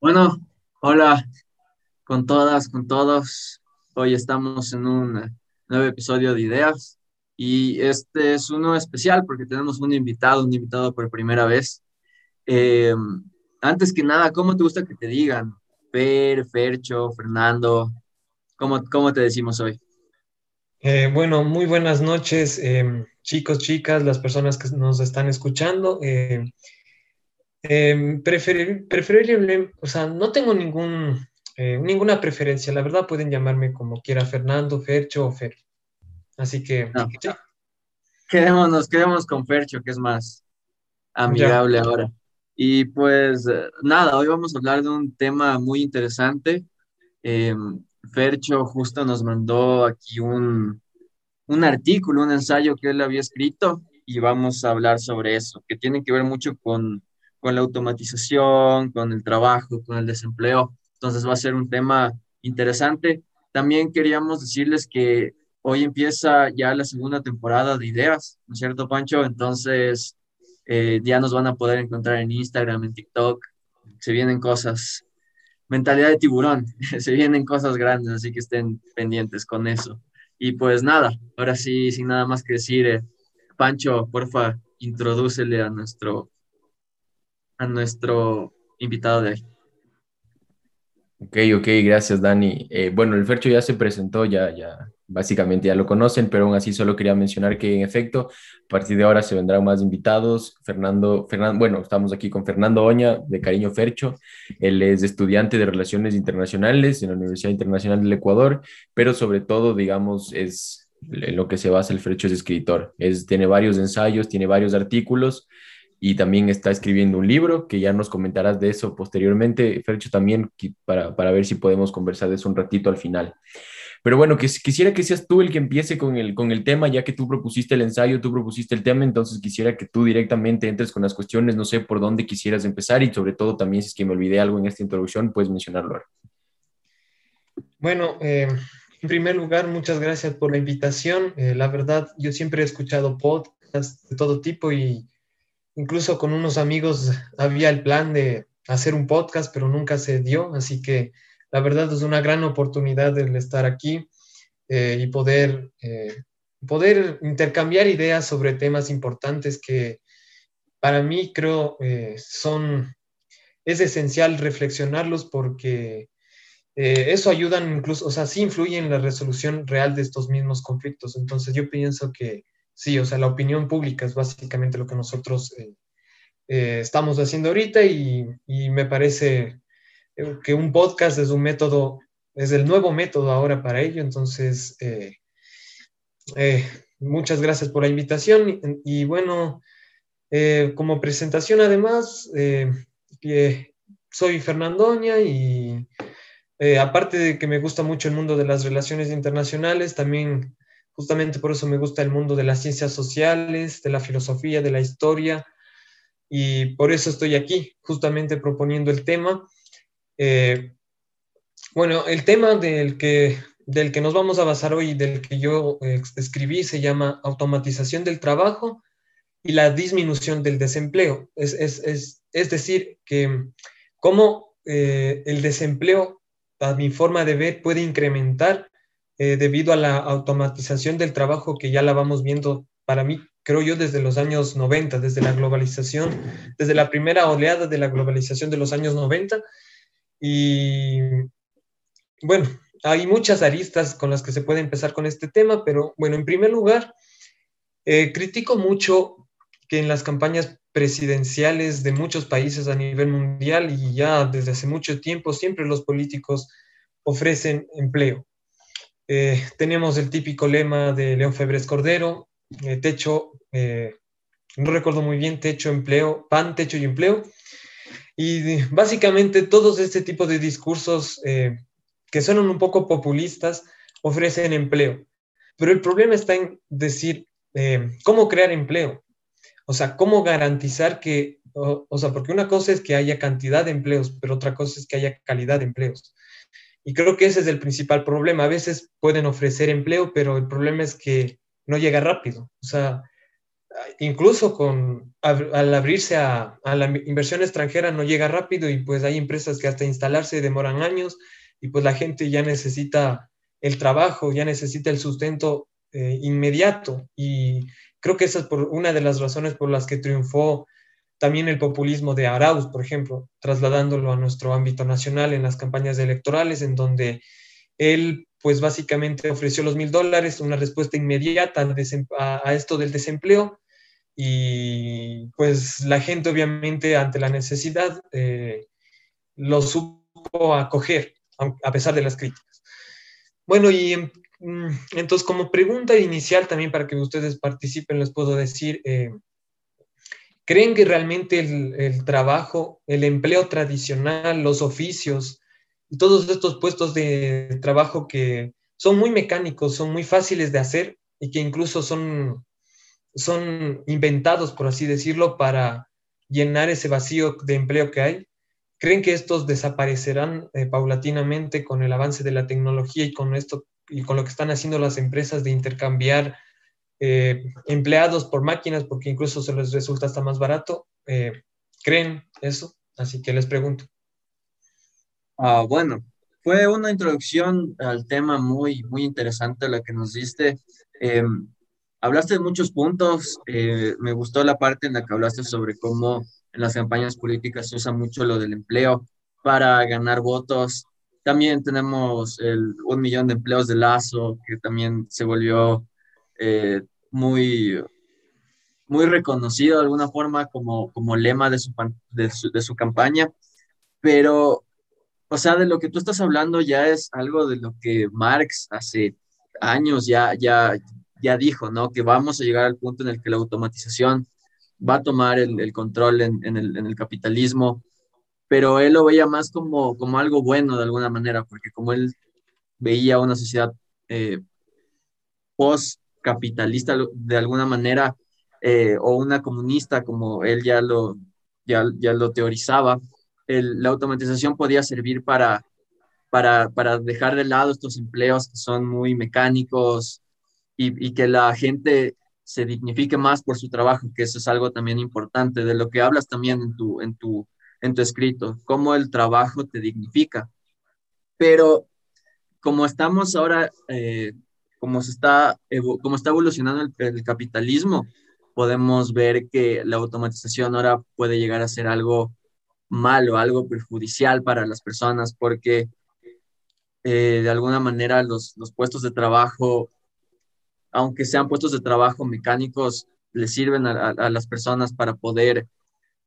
Bueno, hola con todas, con todos. Hoy estamos en un nuevo episodio de Ideas y este es uno especial porque tenemos un invitado, un invitado por primera vez. Eh, antes que nada, ¿cómo te gusta que te digan? Per, Fercho, Fernando, ¿cómo, cómo te decimos hoy? Eh, bueno, muy buenas noches, em, chicos, chicas, las personas que nos están escuchando. Eh, em, preferible, o sea, no tengo ningún, eh, ninguna preferencia, la verdad pueden llamarme como quiera, Fernando, Fercho o Fer. Así que... Quedémonos, quedémonos con Fercho, que es más amigable ahora. Y pues nada, hoy vamos a hablar de un tema muy interesante. Em, Fercho justo nos mandó aquí un, un artículo, un ensayo que él había escrito y vamos a hablar sobre eso, que tiene que ver mucho con, con la automatización, con el trabajo, con el desempleo. Entonces va a ser un tema interesante. También queríamos decirles que hoy empieza ya la segunda temporada de Ideas, ¿no es cierto, Pancho? Entonces eh, ya nos van a poder encontrar en Instagram, en TikTok. Se vienen cosas mentalidad de tiburón, se vienen cosas grandes, así que estén pendientes con eso. Y pues nada, ahora sí, sin nada más que decir, eh, Pancho, porfa, introdúcele a nuestro, a nuestro invitado de hoy. Ok, ok, gracias Dani. Eh, bueno, el Fercho ya se presentó, ya, ya, básicamente ya lo conocen, pero aún así solo quería mencionar que en efecto, a partir de ahora se vendrán más invitados. Fernando, Fernando, bueno, estamos aquí con Fernando Oña, de Cariño Fercho. Él es estudiante de Relaciones Internacionales en la Universidad Internacional del Ecuador, pero sobre todo, digamos, es en lo que se basa el Fercho es escritor. Es, tiene varios ensayos, tiene varios artículos y también está escribiendo un libro, que ya nos comentarás de eso posteriormente, Fercho, también para, para ver si podemos conversar de eso un ratito al final. Pero bueno, que, quisiera que seas tú el que empiece con el, con el tema, ya que tú propusiste el ensayo, tú propusiste el tema, entonces quisiera que tú directamente entres con las cuestiones, no sé por dónde quisieras empezar y sobre todo también si es que me olvidé algo en esta introducción, puedes mencionarlo Bueno, eh, en primer lugar, muchas gracias por la invitación. Eh, la verdad, yo siempre he escuchado podcasts de todo tipo y incluso con unos amigos había el plan de hacer un podcast, pero nunca se dio, así que la verdad es una gran oportunidad el estar aquí eh, y poder, eh, poder intercambiar ideas sobre temas importantes que para mí creo eh, son, es esencial reflexionarlos porque eso ayuda incluso, o sea, sí influye en la resolución real de estos mismos conflictos. Entonces yo pienso que sí, o sea, la opinión pública es básicamente lo que nosotros estamos haciendo ahorita y, me parece que un podcast es un método, es el nuevo método ahora para ello. Entonces, eh, eh, muchas gracias por la invitación. Y, bueno, eh, como presentación además, soy Fernandoña y aparte de que me gusta mucho el mundo de las relaciones internacionales, también justamente por eso me gusta el mundo de las ciencias sociales, de la filosofía, de la historia. Y por eso estoy aquí, justamente proponiendo el tema. Eh, bueno, el tema del que, del que nos vamos a basar hoy, del que yo eh, escribí, se llama automatización del trabajo y la disminución del desempleo. Es, decir, que cómo eh, el desempleo, a mi forma de ver, puede incrementar debido a la automatización del trabajo que ya la vamos viendo para mí, creo yo, desde los años 90, desde la globalización, desde la primera oleada de la globalización de los años 90 y bueno, hay muchas aristas con las que se puede empezar con este tema, pero bueno, en primer lugar, eh, critico mucho que en las campañas presidenciales de muchos países a nivel mundial y ya desde hace mucho tiempo siempre los políticos ofrecen empleo. Eh, tenemos el típico lema de León Febres Cordero, eh, techo, no recuerdo muy bien, techo, empleo, pan, techo y empleo. Y básicamente todos este tipo de discursos eh, que son un poco populistas ofrecen empleo. Pero el problema está en decir eh, cómo crear empleo. O sea, cómo garantizar que, o, sea, porque una cosa es que haya cantidad de empleos, pero otra cosa es que haya calidad de empleos. Y creo que ese es el principal problema. A veces pueden ofrecer empleo, pero el problema es que no llega rápido. O sea, incluso con, al abrirse a, a, la inversión extranjera no llega rápido y pues hay empresas que hasta instalarse demoran años y pues la gente ya necesita el trabajo, ya necesita el sustento eh, inmediato y creo que esa es por una de las razones por las que triunfó también el populismo de Arauz, por ejemplo, trasladándolo a nuestro ámbito nacional en las campañas electorales, en donde él, pues básicamente ofreció los mil dólares, una respuesta inmediata a, esto del desempleo, y pues la gente obviamente ante la necesidad eh, lo supo acoger, a pesar de las críticas. Bueno, y mm, entonces como pregunta inicial también para que ustedes participen, les puedo decir, eh, ¿Creen que realmente el, trabajo, el empleo tradicional, los oficios todos estos puestos de trabajo que son muy mecánicos, son muy fáciles de hacer y que incluso son, son inventados, por así decirlo, para llenar ese vacío de empleo que hay? ¿Creen que estos desaparecerán eh, paulatinamente con el avance de la tecnología y con esto y con lo que están haciendo las empresas de intercambiar eh, empleados por máquinas, porque incluso se les resulta hasta más barato. Eh, ¿Creen eso? Así que les pregunto. Ah, bueno, fue una introducción al tema muy, muy interesante la que nos diste. Em, hablaste de muchos puntos. Eh, me gustó la parte en la que hablaste sobre cómo en las campañas políticas se usa mucho lo del empleo para ganar votos. También tenemos el un millón de empleos de Lazo, que también se volvió muy, muy reconocido de alguna forma como, como lema de su, de su, de su campaña, pero, o sea, de lo que tú estás hablando ya es algo de lo que Marx hace años ya, ya, ya dijo, ¿no? Que vamos a llegar al punto en el que la automatización va a tomar el, el control en, en, el, en, el, capitalismo, pero él lo veía más como, como algo bueno de alguna manera, porque como él veía una sociedad eh, post capitalista de alguna manera eh, o una comunista como él ya lo, ya, ya lo teorizaba, la automatización podía servir para, para, para, dejar de lado estos empleos que son muy mecánicos y, y, que la gente se dignifique más por su trabajo, que eso es algo también importante, de lo que hablas también en tu, en tu, en tu escrito, cómo el trabajo te dignifica. Pero como estamos ahora eh, como, se está, como está evolucionando el, capitalismo, podemos ver que la automatización ahora puede llegar a ser algo malo, algo perjudicial para las personas, porque eh, de alguna manera los, los, puestos de trabajo, aunque sean puestos de trabajo mecánicos, le sirven a, a, las personas para poder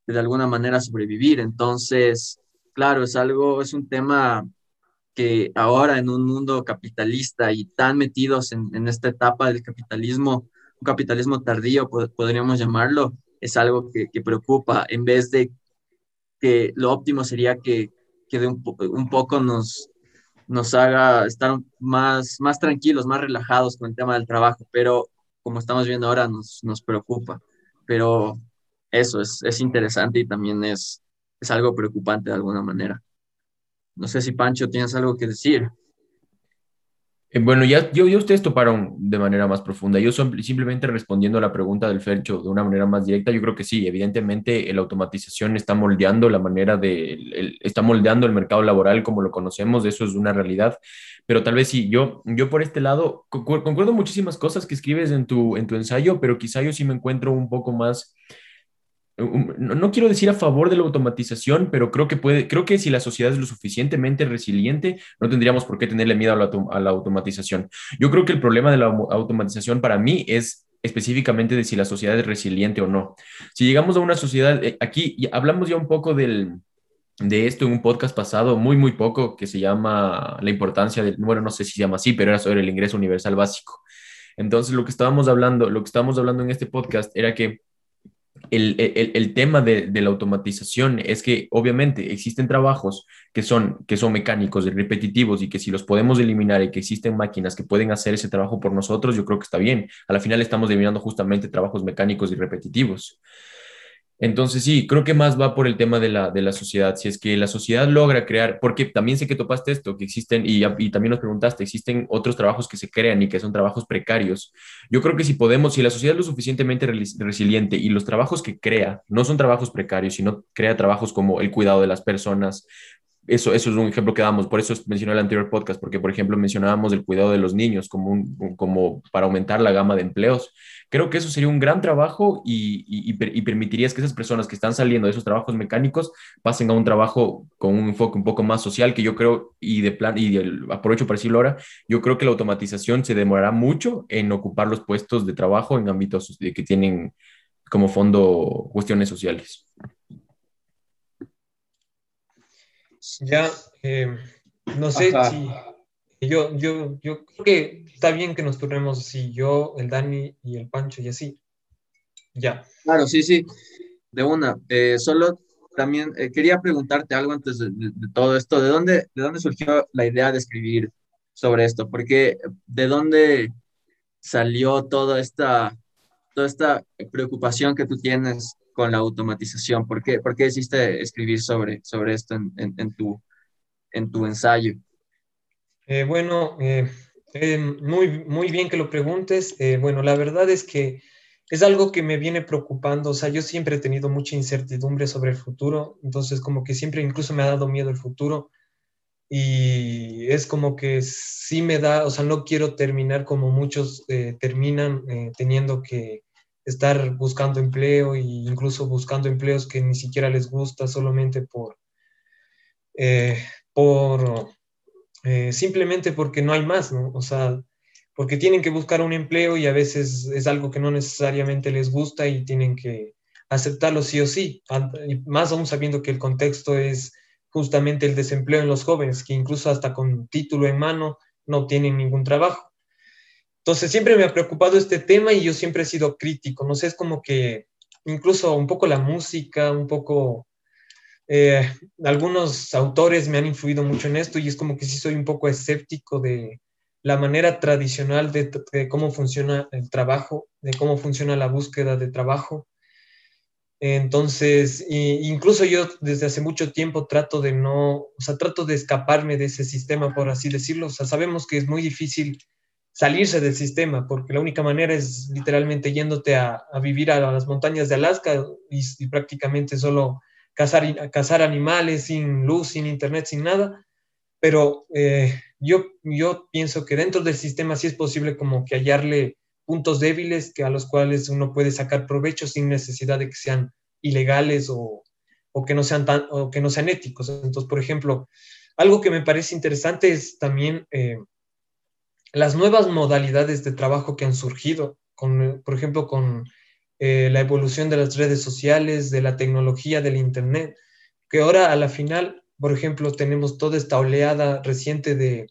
de alguna manera sobrevivir. Entonces, claro, es algo, es un tema que ahora en un mundo capitalista y tan metidos en, en esta etapa del capitalismo, un capitalismo tardío, podríamos llamarlo, es algo que, preocupa, en vez de que lo óptimo sería que, que de un, un, poco nos, nos haga estar más, más tranquilos, más relajados con el tema del trabajo, pero como estamos viendo ahora nos, nos preocupa. Pero eso es, es interesante y también es, es algo preocupante de alguna manera. No sé si Pancho tienes algo que decir. Eh, bueno, ya, yo, yo ustedes toparon de manera más profunda. Yo son, simplemente respondiendo a la pregunta del Fercho de una manera más directa, yo creo que sí, evidentemente la automatización está moldeando la manera de, el, está moldeando el mercado laboral como lo conocemos, eso es una realidad, pero tal vez sí, yo, yo por este lado concuerdo muchísimas cosas que escribes en tu, en tu ensayo, pero quizá yo sí me encuentro un poco más no quiero decir a favor de la automatización, pero creo que puede, creo que si la sociedad es lo suficientemente resiliente, no tendríamos por qué tenerle miedo a la, a la automatización. Yo creo que el problema de la automatización para mí es específicamente de si la sociedad es resiliente o no. Si llegamos a una sociedad, eh, aquí hablamos ya un poco del, de esto en un podcast pasado, muy, muy poco, que se llama La importancia del, bueno, no sé si se llama así, pero era sobre el ingreso universal básico. Entonces, lo que estábamos hablando, lo que estábamos hablando en este podcast era que el, el, el, tema de, de, la automatización es que obviamente existen trabajos que son, que son mecánicos repetitivos y que si los podemos eliminar y que existen máquinas que pueden hacer ese trabajo por nosotros, yo creo que está bien. A la final estamos eliminando justamente trabajos mecánicos y repetitivos. Entonces, sí, creo que más va por el tema de la, de la sociedad. Si es que la sociedad logra crear, porque también sé que topaste esto, que existen, y, y, también nos preguntaste, existen otros trabajos que se crean y que son trabajos precarios. Yo creo que si podemos, si la sociedad es lo suficientemente resiliente y los trabajos que crea no son trabajos precarios, sino crea trabajos como el cuidado de las personas, eso, eso es un ejemplo que damos, por eso mencioné el anterior podcast, porque por ejemplo mencionábamos el cuidado de los niños como, como para aumentar la gama de empleos. Creo que eso sería un gran trabajo y, y, permitirías que esas personas que están saliendo de esos trabajos mecánicos pasen a un trabajo con un enfoque un poco más social, que yo creo, y de plan, y el, aprovecho para decirlo ahora, yo creo que la automatización se demorará mucho en ocupar los puestos de trabajo en ámbitos de que tienen como fondo cuestiones sociales. Ya, eh, no sé si yo, yo, yo creo que está bien que nos turnemos así, yo, el Dani y el Pancho y así. Ya. Claro, sí, sí, de una. Eh, solo también eh, quería preguntarte algo antes de, todo esto. ¿De dónde, ¿De dónde surgió la idea de escribir sobre esto? Porque de dónde salió toda esta, toda esta preocupación que tú tienes con la automatización? ¿Por qué, por qué decidiste escribir sobre, sobre esto en, en, tu, en tu ensayo? Eh, bueno, eh, eh, muy, muy bien que lo preguntes. bueno, la verdad es que es algo que me viene preocupando. O sea, yo siempre he tenido mucha incertidumbre sobre el futuro, entonces como que siempre incluso me ha dado miedo el futuro. Y es como que sí me da, o sea, no quiero terminar como muchos terminan teniendo que estar buscando empleo e incluso buscando empleos que ni siquiera les gusta solamente por, eh, por eh, simplemente porque no hay más, ¿no? O sea, porque tienen que buscar un empleo y a veces es algo que no necesariamente les gusta y tienen que aceptarlo sí o sí, más aún sabiendo que el contexto es justamente el desempleo en los jóvenes, que incluso hasta con título en mano no tienen ningún trabajo. Entonces siempre me ha preocupado este tema y yo siempre he sido crítico, no sé, es como que incluso un poco la música, un poco... Eh, algunos autores me han influido mucho en esto y es como que sí soy un poco escéptico de la manera tradicional de, cómo funciona el trabajo, de cómo funciona la búsqueda de trabajo. Entonces, incluso yo desde hace mucho tiempo trato de no, o sea, trato de escaparme de ese sistema, por así decirlo. O sea, sabemos que es muy difícil salirse del sistema, porque la única manera es literalmente yéndote a, vivir a las montañas de Alaska y, prácticamente solo cazar, cazar animales sin luz, sin internet, sin nada. Pero eh, yo, yo pienso que dentro del sistema sí es posible como que hallarle puntos débiles que a los cuales uno puede sacar provecho sin necesidad de que sean ilegales o, o que no sean tan, o que no sean éticos. Entonces, por ejemplo, algo que me parece interesante es también eh, las nuevas modalidades de trabajo que han surgido, con, por ejemplo, con eh, la evolución de las redes sociales, de la tecnología, del Internet, que ahora a la final, por ejemplo, tenemos toda esta oleada reciente de,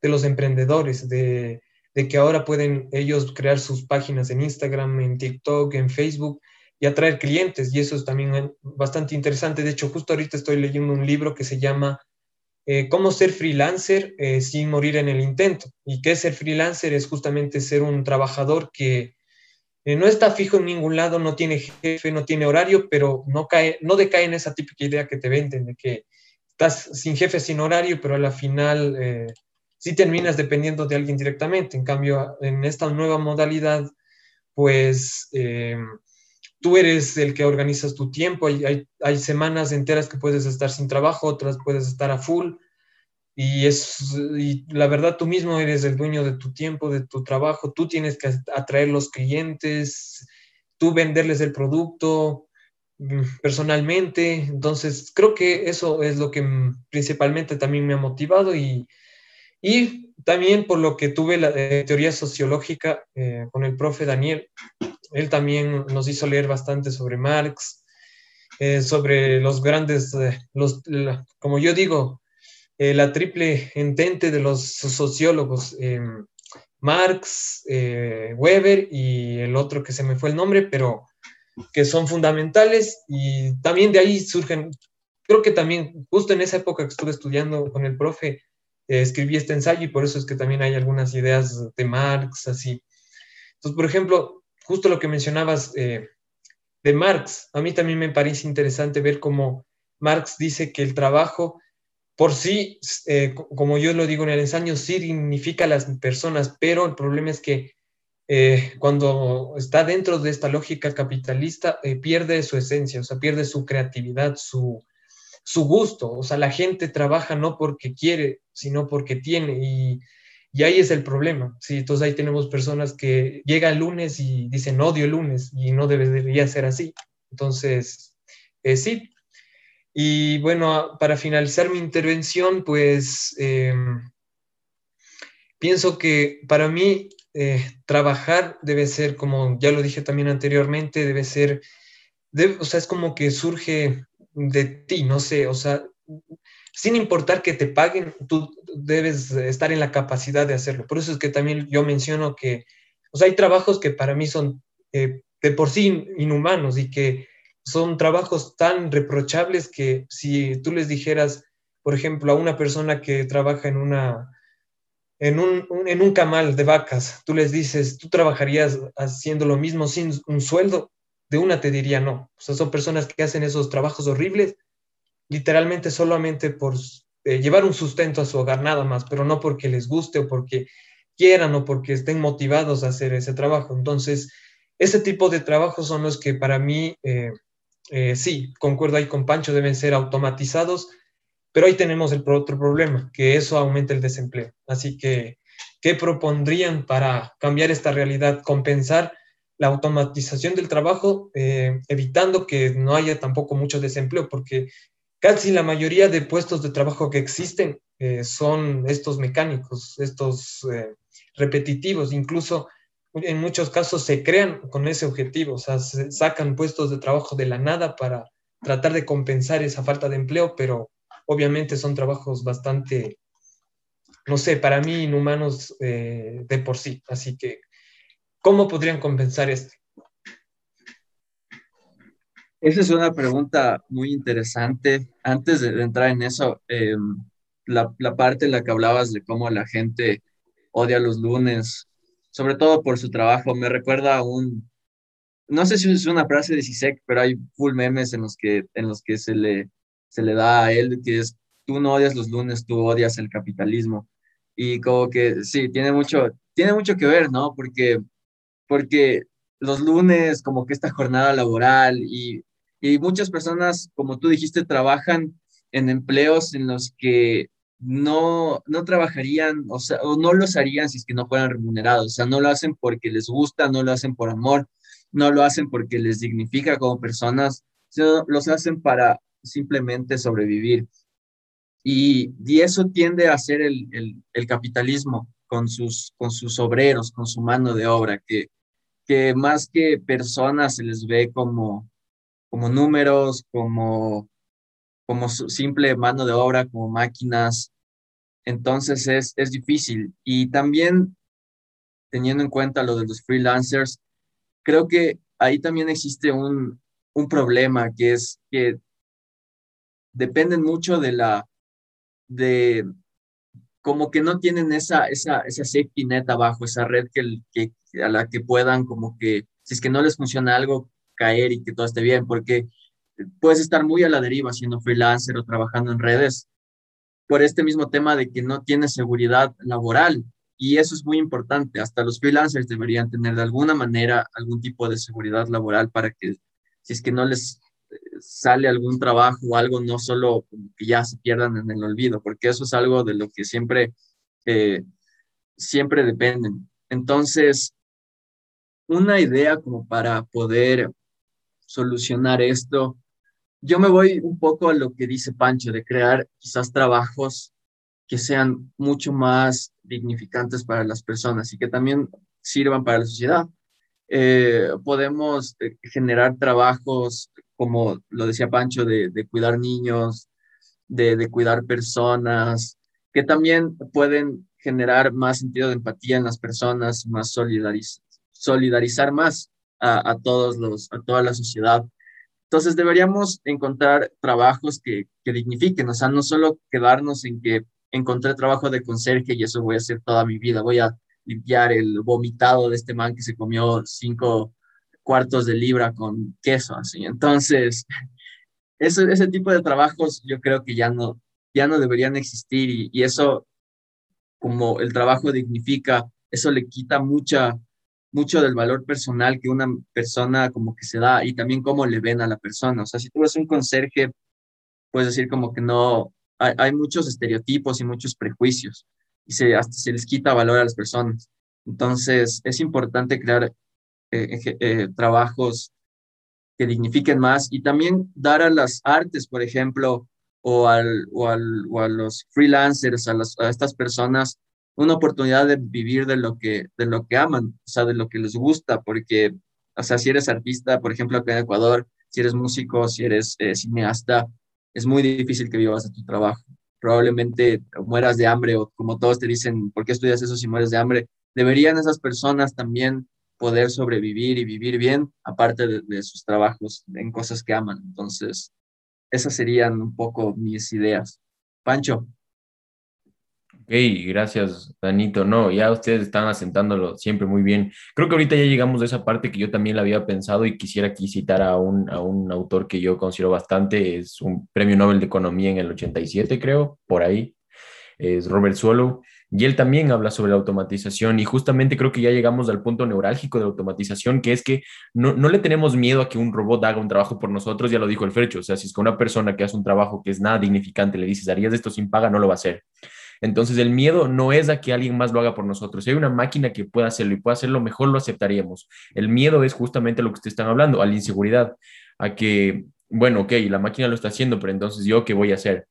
de los emprendedores, de, de, que ahora pueden ellos crear sus páginas en Instagram, en TikTok, en Facebook y atraer clientes. Y eso es también bastante interesante. De hecho, justo ahorita estoy leyendo un libro que se llama eh, cómo ser freelancer eh, sin morir en el intento. ¿Y qué es ser freelancer? Es justamente ser un trabajador que eh, no está fijo en ningún lado, no tiene jefe, no tiene horario, pero no, cae, no decae en esa típica idea que te venden de que estás sin jefe, sin horario, pero a la final sí terminas dependiendo de alguien directamente. En cambio, en esta nueva modalidad, pues tú eres el que organizas tu tiempo, hay, semanas enteras que puedes estar sin trabajo, otras puedes estar a full, y, es, y la verdad tú mismo eres el dueño de tu tiempo, de tu trabajo, tú tienes que atraer los clientes, tú venderles el producto mm, personalmente, entonces creo que eso es lo que principalmente también me ha motivado. Y, y también por lo que tuve la eh, teoría sociológica eh, con el profe Daniel, él también nos hizo leer bastante sobre Marx, eh, sobre los grandes, eh, los, como yo digo, eh, la triple entente de los sociólogos, Marx, Weber y el otro que se me fue el nombre, pero que son fundamentales y también de ahí surgen, creo que también justo en esa época que estuve estudiando con el profe, escribí este ensayo y por eso es que también hay algunas ideas de Marx, así. Entonces, por ejemplo, justo lo que mencionabas, eh, de Marx. A mí también me parece interesante ver cómo Marx dice que el trabajo por sí, eh, como yo lo digo en el ensayo, sí significa las personas, pero el problema es que eh, cuando está dentro de esta lógica capitalista, pierde su esencia, o sea, pierde su creatividad, su, su gusto. O sea, la gente trabaja no porque quiere, sino porque tiene. Y ahí es el problema. ¿sí? Entonces ahí tenemos personas que llegan lunes y dicen odio el lunes y no debería ser así. Entonces, eh, sí. Y bueno, para finalizar mi intervención, pues em, pienso que para mí eh, trabajar debe ser, como ya lo dije también anteriormente, debe ser, o sea, es como que surge de ti, no sé, o sea, sin importar que te paguen, tú debes estar en la capacidad de hacerlo. Por eso es que también yo menciono que, o sea, hay trabajos que para mí son eh, de por sí inhumanos y que son trabajos tan reprochables que si tú les dijeras, por ejemplo, a una persona que trabaja en una en un, en un camal de vacas, tú les dices, tú trabajarías haciendo lo mismo sin un sueldo, de una te diría no. O sea, son personas que hacen esos trabajos horribles, literalmente solamente por eh, llevar un sustento a su hogar, nada más, pero no porque les guste o porque quieran o porque estén motivados a hacer ese trabajo. Entonces, ese tipo de trabajos son los que para mí, eh, eh, sí, concuerdo ahí con Pancho, deben ser automatizados pero ahí tenemos el otro problema, que eso aumenta el desempleo. Así que, ¿qué propondrían para cambiar esta realidad? Compensar la automatización del trabajo, evitando que no haya tampoco mucho desempleo, porque casi la mayoría de puestos de trabajo que existen eh, son estos mecánicos, estos eh, repetitivos, incluso en muchos casos se crean con ese objetivo, o sea, se sacan puestos de trabajo de la nada para tratar de compensar esa falta de empleo, pero obviamente son trabajos bastante, no sé, para mí inhumanos eh, de por sí. Así que, ¿cómo podrían compensar esto? Esa es una pregunta muy interesante. Antes de entrar en eso, eh, la, la, parte en la que hablabas de cómo la gente odia los lunes, sobre todo por su trabajo, me recuerda a un, no sé si es una frase de Sisek, pero hay full memes en los que, en los que se le se le da a él, que es, tú no odias los lunes, tú odias el capitalismo. Y como que sí, tiene mucho, tiene mucho que ver, ¿no? Porque, porque los lunes, como que esta jornada laboral y, y muchas personas, como tú dijiste, trabajan en empleos en los que no, no trabajarían, o sea, o no los harían si es que no fueran remunerados, o sea, no lo hacen porque les gusta, no lo hacen por amor, no lo hacen porque les dignifica como personas, sino los hacen para simplemente sobrevivir. Y, y eso tiende a ser el, el, capitalismo con sus, con sus obreros, con su mano de obra, que, que más que personas se les ve como, como números, como, como simple mano de obra, como máquinas. Entonces es, es difícil. Y también teniendo en cuenta lo de los freelancers, creo que ahí también existe un, un problema, que es que dependen mucho de la, de, como que no tienen esa, esa, esa safety net abajo, esa red que, que, a la que puedan como que, si es que no les funciona algo, caer y que todo esté bien, porque puedes estar muy a la deriva siendo freelancer o trabajando en redes por este mismo tema de que no tienes seguridad laboral. Y eso es muy importante. Hasta los freelancers deberían tener de alguna manera algún tipo de seguridad laboral para que si es que no les sale algún trabajo o algo, no solo que ya se pierdan en el olvido, porque eso es algo de lo que siempre, eh, siempre dependen. Entonces, una idea como para poder solucionar esto, yo me voy un poco a lo que dice Pancho, de crear quizás trabajos que sean mucho más dignificantes para las personas y que también sirvan para la sociedad. Eh, podemos eh, generar trabajos como lo decía Pancho, de, cuidar niños, de, cuidar personas, que también pueden generar más sentido de empatía en las personas, más solidarizar más a, todos los, a toda la sociedad. Entonces deberíamos encontrar trabajos que, que dignifiquen, o sea, no solo quedarnos en que encontré trabajo de conserje y eso voy a hacer toda mi vida, voy a limpiar el vomitado de este man que se comió cinco cuartos de libra con queso, así. Entonces, ese, ese tipo de trabajos yo creo que ya no, ya no deberían existir y, y eso, como el trabajo dignifica, eso le quita mucha, mucho del valor personal que una persona como que se da y también cómo le ven a la persona. O sea, si tú eres un conserje, puedes decir como que no, hay, hay muchos estereotipos y muchos prejuicios y se, hasta se les quita valor a las personas. Entonces, es importante crear eh, eh, trabajos que dignifiquen más y también dar a las artes, por ejemplo, o, al, o, al, o a los freelancers, a, las, a estas personas, una oportunidad de vivir de lo, que, de lo que aman, o sea, de lo que les gusta, porque, o sea, si eres artista, por ejemplo, acá en Ecuador, si eres músico, si eres eh, cineasta, es muy difícil que vivas de tu trabajo. Probablemente mueras de hambre o como todos te dicen, ¿por qué estudias eso si mueres de hambre? Deberían esas personas también poder sobrevivir y vivir bien, aparte de, de sus trabajos en cosas que aman. Entonces, esas serían un poco mis ideas. Pancho. Ok, gracias, Danito. No, ya ustedes están asentándolo siempre muy bien. Creo que ahorita ya llegamos a esa parte que yo también la había pensado y quisiera aquí citar a un, a un autor que yo considero bastante, es un premio Nobel de Economía en el 87, creo, por ahí, es Robert Swallow. Y él también habla sobre la automatización y justamente creo que ya llegamos al punto neurálgico de la automatización, que es que no, no, le tenemos miedo a que un robot haga un trabajo por nosotros, ya lo dijo el Fercho, o sea, si es que una persona que hace un trabajo que es nada dignificante le dices, harías esto sin paga, no lo va a hacer. Entonces el miedo no es a que alguien más lo haga por nosotros. Si hay una máquina que pueda hacerlo y pueda hacerlo mejor, lo aceptaríamos. El miedo es justamente lo que ustedes están hablando, a la inseguridad, a que, bueno, ok, la máquina lo está haciendo, pero entonces yo qué voy a hacer?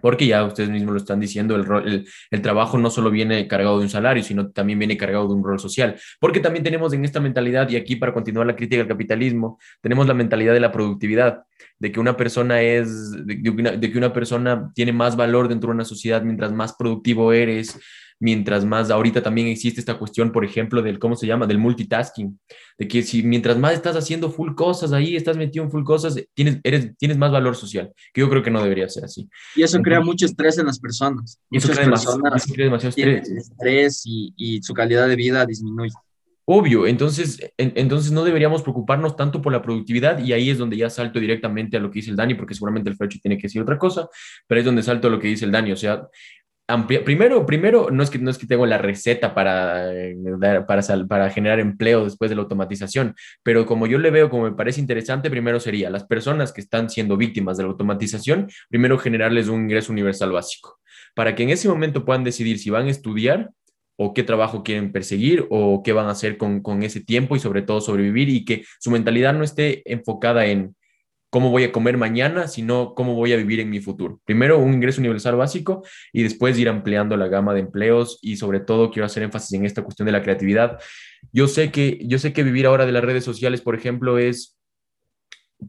porque ya ustedes mismos lo están diciendo, el, el, el, trabajo no solo viene cargado de un salario, sino también viene cargado de un rol social, porque también tenemos en esta mentalidad, y aquí para continuar la crítica al capitalismo, tenemos la mentalidad de la productividad, de que una persona es, de, de, una, de que una persona tiene más valor dentro de una sociedad mientras más productivo eres, mientras más, ahorita también existe esta cuestión, por ejemplo, del, ¿cómo se llama? Del multitasking, de que si mientras más estás haciendo full cosas ahí, estás metido en full cosas, tienes, eres, tienes más valor social, que yo creo que no debería ser así. Y eso crea mucho estrés en las personas. Y eso Muchas crea, personas eso crea demasiado estrés. estrés y, y su calidad de vida disminuye. Obvio, entonces, en, entonces no deberíamos preocuparnos tanto por la productividad y ahí es donde ya salto directamente a lo que dice el Dani, porque seguramente el Fercho tiene que decir otra cosa, pero es donde salto a lo que dice el Dani, o sea, amplia, primero, primero no, es que, no es que tengo la receta para, para, para generar empleo después de la automatización, pero como yo le veo, como me parece interesante, primero sería las personas que están siendo víctimas de la automatización, primero generarles un ingreso universal básico, para que en ese momento puedan decidir si van a estudiar o qué trabajo quieren perseguir o qué van a hacer con, con ese tiempo y sobre todo sobrevivir y que su mentalidad no esté enfocada en cómo voy a comer mañana, sino cómo voy a vivir en mi futuro. Primero, un ingreso universal básico y después ir ampliando la gama de empleos y sobre todo quiero hacer énfasis en esta cuestión de la creatividad. Yo sé que, yo sé que vivir ahora de las redes sociales, por ejemplo, es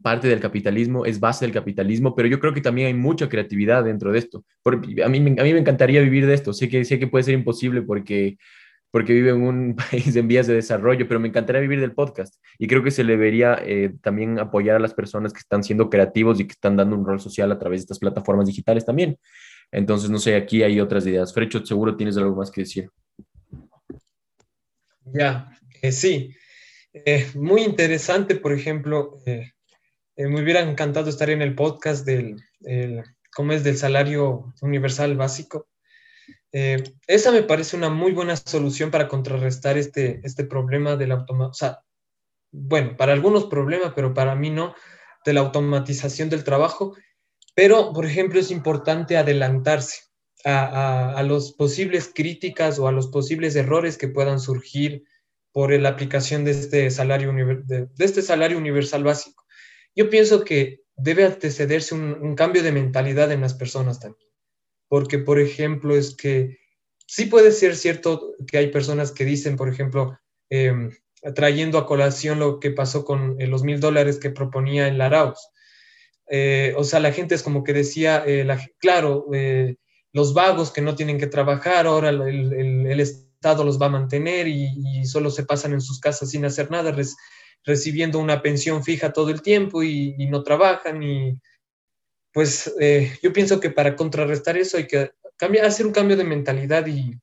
parte del capitalismo, es base del capitalismo, pero yo creo que también hay mucha creatividad dentro de esto. Por, a, mí, a mí me encantaría vivir de esto, sé que, sé que puede ser imposible porque, porque vive en un país en vías de desarrollo, pero me encantaría vivir del podcast y creo que se debería eh, también apoyar a las personas que están siendo creativos y que están dando un rol social a través de estas plataformas digitales también. Entonces, no sé, aquí hay otras ideas. Frecho, seguro tienes algo más que decir. Ya, eh, sí. Eh, muy interesante, por ejemplo, eh, eh, me hubiera encantado estar en el podcast del, el, ¿cómo es? del salario universal básico. Eh, esa me parece una muy buena solución para contrarrestar este, este problema de la automatización. O sea, bueno, para algunos problemas, pero para mí no, de la automatización del trabajo. Pero, por ejemplo, es importante adelantarse a, a, los posibles críticas o a los posibles errores que puedan surgir por la aplicación de este salario, de, de este salario universal básico. Yo pienso que debe antecederse un, cambio de mentalidad en las personas también. Porque, por ejemplo, es que sí puede ser cierto que hay personas que dicen, por ejemplo, eh, trayendo a colación lo que pasó con eh, los mil dólares que proponía el Arauz. Eh, o sea, la gente es como que decía, eh, la, claro, los vagos que no tienen que trabajar, ahora el, Estado los va a mantener y, y, solo se pasan en sus casas sin hacer nada, recibiendo una pensión fija todo el tiempo y, no trabajan. Y pues eh, yo pienso que para contrarrestar eso hay que cambiar, hacer un cambio de mentalidad y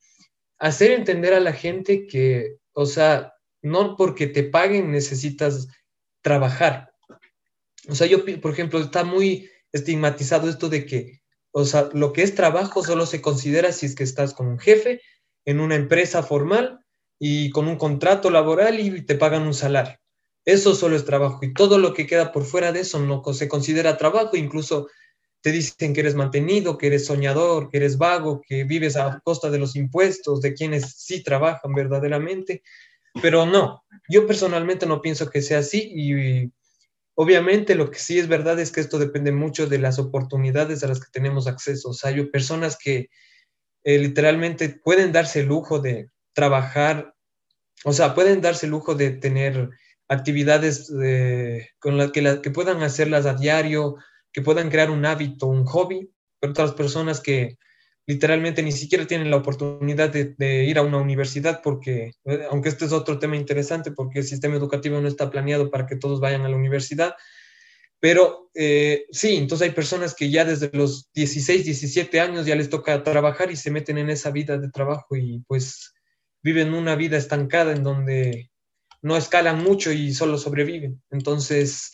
hacer entender a la gente que, o sea, no porque te paguen necesitas trabajar. O sea, yo, por ejemplo, está muy estigmatizado esto de que, o sea, lo que es trabajo solo se considera si es que estás con un jefe en una empresa formal y con un contrato laboral y te pagan un salario. Eso solo es trabajo y todo lo que queda por fuera de eso no se considera trabajo, incluso te dicen que eres mantenido, que eres soñador, que eres vago, que vives a costa de los impuestos, de quienes sí trabajan verdaderamente, pero no, yo personalmente no pienso que sea así y obviamente lo que sí es verdad es que esto depende mucho de las oportunidades a las que tenemos acceso. O sea, hay personas que eh, literalmente pueden darse el lujo de trabajar, o sea, pueden darse el lujo de tener actividades eh, con las que, que puedan hacerlas a diario, que puedan crear un hábito, un hobby, pero otras personas que literalmente ni siquiera tienen la oportunidad de, ir a una universidad porque, eh, aunque este es otro tema interesante, porque el sistema educativo no está planeado para que todos vayan a la universidad, pero eh, sí, entonces hay personas que ya desde los 16, 17 años ya les toca trabajar y se meten en esa vida de trabajo y pues viven una vida estancada en donde no escalan mucho y solo sobreviven. Entonces,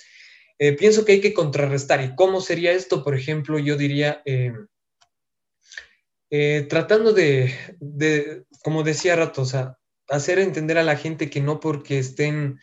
eh, pienso que hay que contrarrestar. ¿Y cómo sería esto? Por ejemplo, yo diría, eh, eh, tratando de, como decía rato, o sea, hacer entender a la gente que no porque estén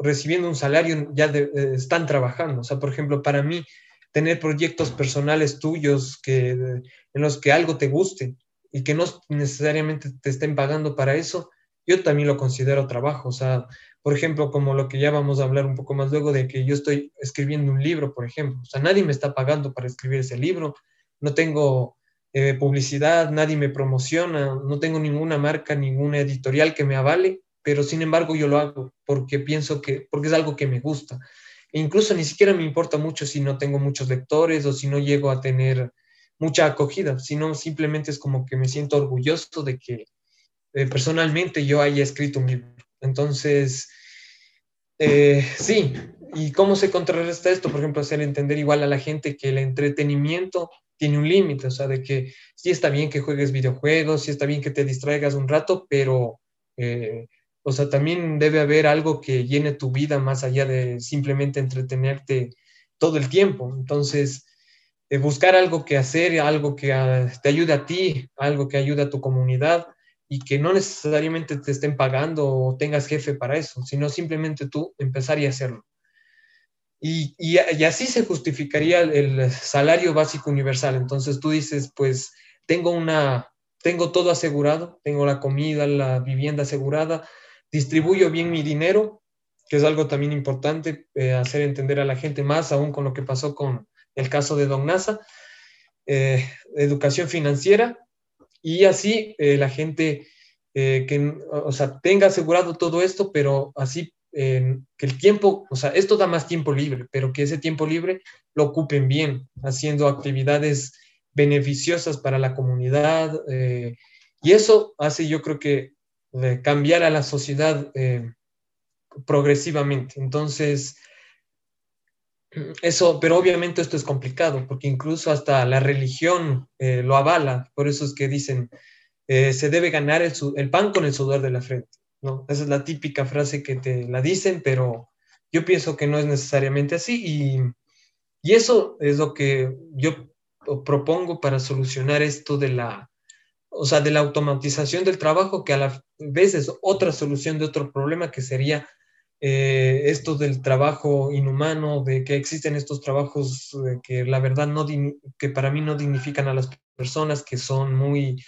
recibiendo un salario ya están trabajando. O sea, por ejemplo, para mí, tener proyectos personales tuyos que, en los que algo te guste y que no necesariamente te estén pagando para eso, yo también lo considero trabajo. O sea, por ejemplo, como lo que ya vamos a hablar un poco más luego de que yo estoy escribiendo un libro, por ejemplo. O sea, nadie me está pagando para escribir ese libro, no tengo eh, publicidad, nadie me promociona, no tengo ninguna marca, ninguna editorial que me avale, pero sin embargo yo lo hago porque pienso que, porque es algo que me gusta. E incluso ni siquiera me importa mucho si no tengo muchos lectores o si no llego a tener mucha acogida, sino simplemente es como que me siento orgulloso de que eh, personalmente yo haya escrito un libro. Entonces, eh, sí, ¿y cómo se contrarresta esto? Por ejemplo, hacer entender igual a la gente que el entretenimiento tiene un límite, o sea, de que sí está bien que juegues videojuegos, sí está bien que te distraigas un rato, pero, eh, o sea, también debe haber algo que llene tu vida más allá de simplemente entretenerte todo el tiempo. Entonces, buscar algo que hacer, algo que ah, te ayude a ti, algo que ayude a tu comunidad, y que no necesariamente te estén pagando o tengas jefe para eso, sino simplemente tú empezar y hacerlo. Y, y, así se justificaría el, salario básico universal. Entonces tú dices, pues tengo una, tengo todo asegurado, tengo la comida, la vivienda asegurada, distribuyo bien mi dinero, que es algo también importante eh, hacer entender a la gente más, aún con lo que pasó con el caso de Don Nasa, eh, educación financiera, y así eh, la gente eh, que, o sea, tenga asegurado todo esto, pero así que el tiempo, o sea, esto da más tiempo libre, pero que ese tiempo libre lo ocupen bien, haciendo actividades beneficiosas para la comunidad. Eh, y eso hace, yo creo que, cambiar a la sociedad progresivamente. Entonces, eso, pero obviamente esto es complicado, porque incluso hasta la religión eh, lo avala, por eso es que dicen, eh, se debe ganar el, el, pan con el sudor de la frente, ¿no? Esa es la típica frase que te la dicen, pero yo pienso que no es necesariamente así y, y eso es lo que yo propongo para solucionar esto de la, o sea, de la automatización del trabajo, que a la vez es otra solución de otro problema que sería eh, esto del trabajo inhumano, de que existen estos trabajos eh, que la verdad no, que para mí no dignifican a las personas, que son muy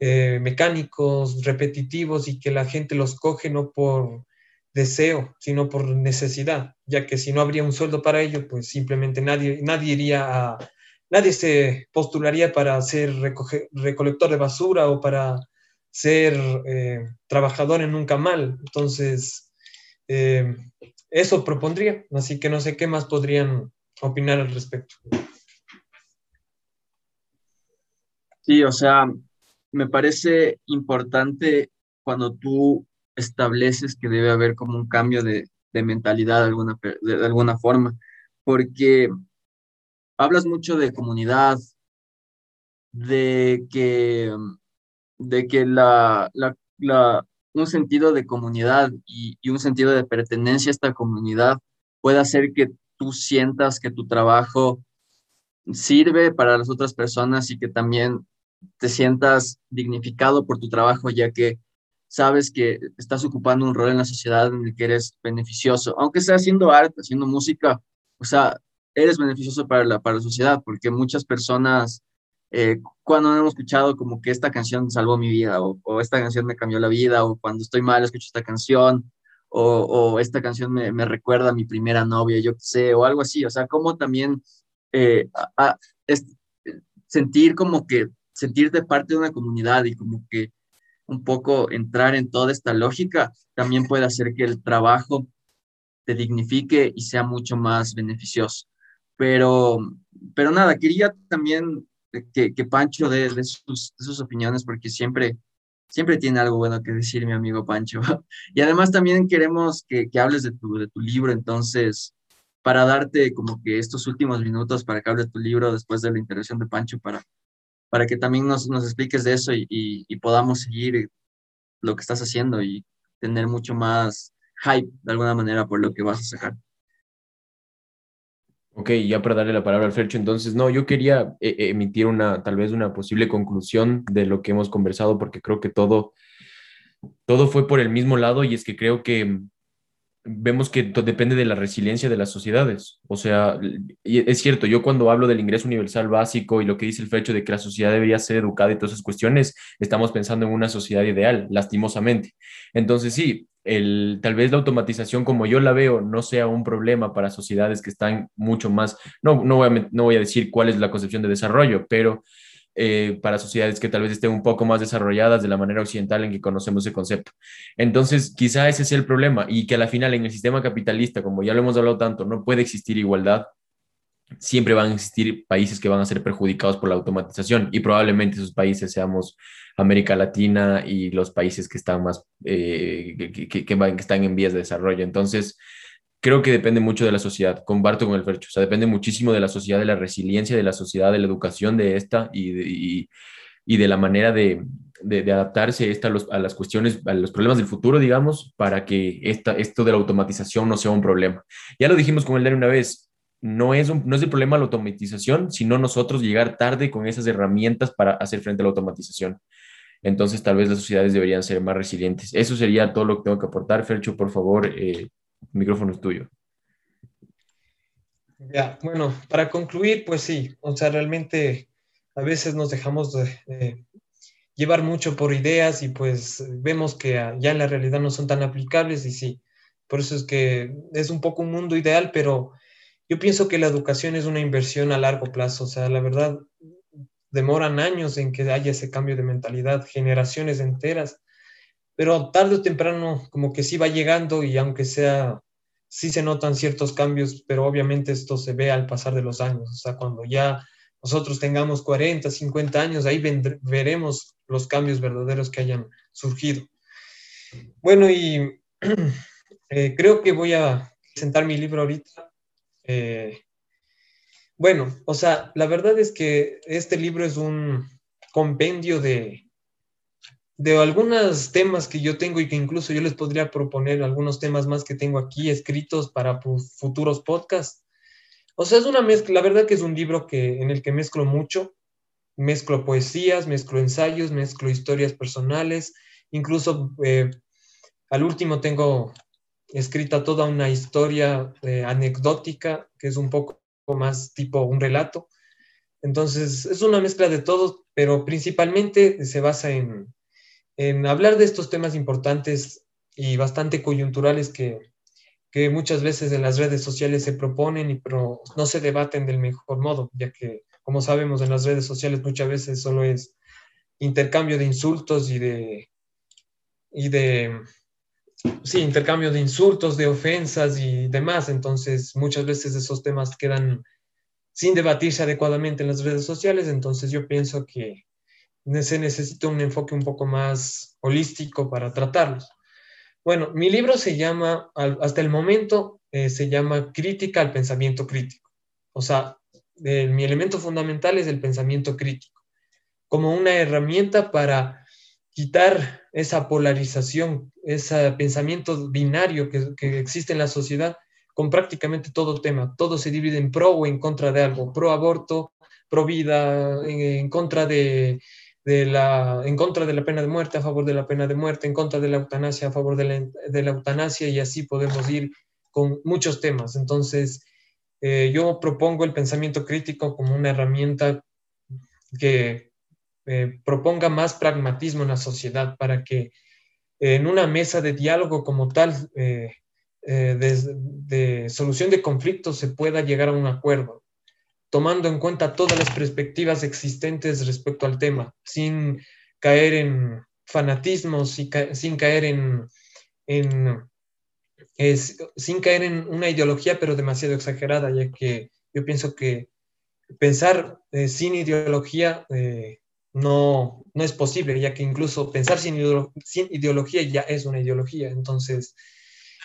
eh, mecánicos, repetitivos y que la gente los coge no por deseo, sino por necesidad, ya que si no habría un sueldo para ello, pues simplemente nadie, nadie iría a, nadie se postularía para ser recolector de basura o para ser trabajador en un camal. Entonces, eh, eso propondría, así que no sé qué más podrían opinar al respecto. Sí, o sea, me parece importante cuando tú estableces que debe haber como un cambio de, mentalidad de alguna, de, alguna forma, porque hablas mucho de comunidad, de que, de que la, la, un sentido de comunidad y, un sentido de pertenencia a esta comunidad puede hacer que tú sientas que tu trabajo sirve para las otras personas y que también te sientas dignificado por tu trabajo, ya que sabes que estás ocupando un rol en la sociedad en el que eres beneficioso, aunque sea haciendo arte, haciendo música, o sea, eres beneficioso para la, para la sociedad, porque muchas personas, eh, cuando hemos escuchado como que esta canción salvó mi vida, o, o, esta canción me cambió la vida, o cuando estoy mal escucho esta canción, o, o esta canción me, me, recuerda a mi primera novia, yo qué sé, o algo así, o sea, como también eh, a, a, es, sentir como que, sentirte parte de una comunidad y como que un poco entrar en toda esta lógica, también puede hacer que el trabajo te dignifique y sea mucho más beneficioso. Pero, pero nada, quería también que, que Pancho dé, de sus, de sus opiniones porque siempre, siempre tiene algo bueno que decir mi amigo Pancho. Y además también queremos que, que hables de tu, de tu libro, entonces, para darte como que estos últimos minutos para que hables tu libro después de la intervención de Pancho, para para que también nos, nos expliques de eso y, y, y, podamos seguir lo que estás haciendo y tener mucho más hype de alguna manera por lo que vas a sacar. Ok, ya para darle la palabra al Fercho, entonces, no, yo quería eh, emitir una, tal vez una posible conclusión de lo que hemos conversado, porque creo que todo, todo fue por el mismo lado y es que creo que vemos que depende de la resiliencia de las sociedades. O sea, es cierto, yo cuando hablo del ingreso universal básico y lo que dice el fecho de que la sociedad debería ser educada y todas esas cuestiones, estamos pensando en una sociedad ideal, lastimosamente. Entonces, sí, el, tal vez la automatización como yo la veo no sea un problema para sociedades que están mucho más, no, no, voy, a, no voy a decir cuál es la concepción de desarrollo, pero eh, para sociedades que tal vez estén un poco más desarrolladas de la manera occidental en que conocemos ese concepto. Entonces, quizá ese sea el problema y que a la final en el sistema capitalista, como ya lo hemos hablado tanto, no puede existir igualdad. Siempre van a existir países que van a ser perjudicados por la automatización y probablemente esos países seamos América Latina y los países que están más, eh, que, que, que, que están en vías de desarrollo. Entonces, creo que depende mucho de la sociedad, comparto con el Fercho, o sea, depende muchísimo de la sociedad, de la resiliencia de la sociedad, de la educación de esta y de, y, de la manera de, de, adaptarse esta a, los, las cuestiones, a los problemas del futuro, digamos, para que esta, esto de la automatización no sea un problema. Ya lo dijimos con el Dani una vez, no es, un, no es el problema la automatización, sino nosotros llegar tarde con esas herramientas para hacer frente a la automatización. Entonces, tal vez las sociedades deberían ser más resilientes. Eso sería todo lo que tengo que aportar. Fercho, por favor, eh, micrófono es tuyo. Ya, bueno, para concluir, pues sí, o sea, realmente a veces nos dejamos de, de llevar mucho por ideas y pues vemos que ya en la realidad no son tan aplicables y sí, por eso es que es un poco un mundo ideal, pero yo pienso que la educación es una inversión a largo plazo, o sea, la verdad demoran años en que haya ese cambio de mentalidad, generaciones enteras, pero tarde o temprano como que sí va llegando y aunque sea, sí se notan ciertos cambios, pero obviamente esto se ve al pasar de los años, o sea, cuando ya nosotros tengamos 40, 50 años, ahí veremos los cambios verdaderos que hayan surgido. Bueno, y eh, creo que voy a presentar mi libro ahorita. Eh, bueno, o sea, la verdad es que este libro es un compendio de, de algunos temas que yo tengo y que incluso yo les podría proponer algunos temas más que tengo aquí escritos para futuros podcasts. O sea, es una mezcla, la verdad que es un libro que, en el que mezclo mucho, mezclo poesías, mezclo ensayos, mezclo historias personales, incluso eh, al último tengo escrita toda una historia eh, anecdótica, que es un poco más tipo un relato. Entonces, es una mezcla de todo, pero principalmente se basa en, en hablar de estos temas importantes y bastante coyunturales que, que muchas veces en las redes sociales se proponen y pero no se debaten del mejor modo, ya que, como sabemos, en las redes sociales muchas veces solo es intercambio de insultos y de, y de, sí, intercambio de insultos, de ofensas y demás. Entonces, muchas veces esos temas quedan sin debatirse adecuadamente en las redes sociales. Entonces, yo pienso que se necesita un enfoque un poco más holístico para tratarlos. Bueno, mi libro se llama, hasta el momento, eh, se llama Crítica al Pensamiento Crítico. O sea, mi elemento fundamental es el pensamiento crítico, como una herramienta para quitar esa polarización, ese pensamiento binario que, existe en la sociedad con prácticamente todo tema. Todo se divide en pro o en contra de algo, pro aborto, pro vida, en, contra de, la, en contra de la pena de muerte, a favor de la pena de muerte, en contra de la eutanasia, a favor de la, de la eutanasia, y así podemos ir con muchos temas. Entonces, eh, yo propongo el pensamiento crítico como una herramienta que eh, proponga más pragmatismo en la sociedad para que en una mesa de diálogo como tal, eh, eh, de, solución de conflictos se pueda llegar a un acuerdo, tomando en cuenta todas las perspectivas existentes respecto al tema, sin caer en fanatismos, sin caer en, sin caer en una ideología, pero demasiado exagerada, ya que yo pienso que pensar eh, sin ideología eh, no, no es posible, ya que incluso pensar sin, ideología ya es una ideología. Entonces,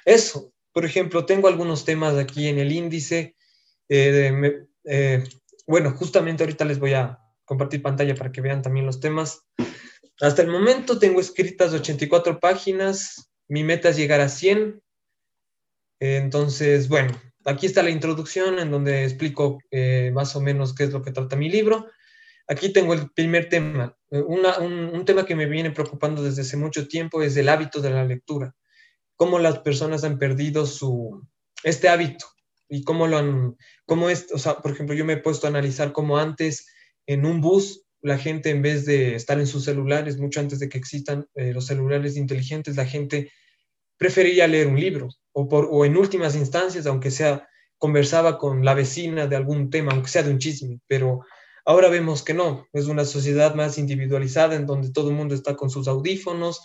eso, por ejemplo, tengo algunos temas aquí en el índice. Eh, eh, bueno, justamente ahorita les voy a compartir pantalla para que vean también los temas. Hasta el momento tengo escritas 84 páginas. Mi meta es llegar a 100. entonces, bueno, aquí está la introducción en donde explico eh, más o menos qué es lo que trata mi libro. Aquí tengo el primer tema. un, un tema que me viene preocupando desde hace mucho tiempo es el hábito de la lectura cómo las personas han perdido su, este hábito y cómo lo han, cómo es, o sea, por ejemplo, yo me he puesto a analizar cómo antes en un bus la gente en vez de estar en sus celulares, mucho antes de que existan eh, los celulares inteligentes, la gente prefería leer un libro o, por, o en últimas instancias, aunque sea, conversaba con la vecina de algún tema, aunque sea de un chisme, pero ahora vemos que no, es una sociedad más individualizada en donde todo el mundo está con sus audífonos,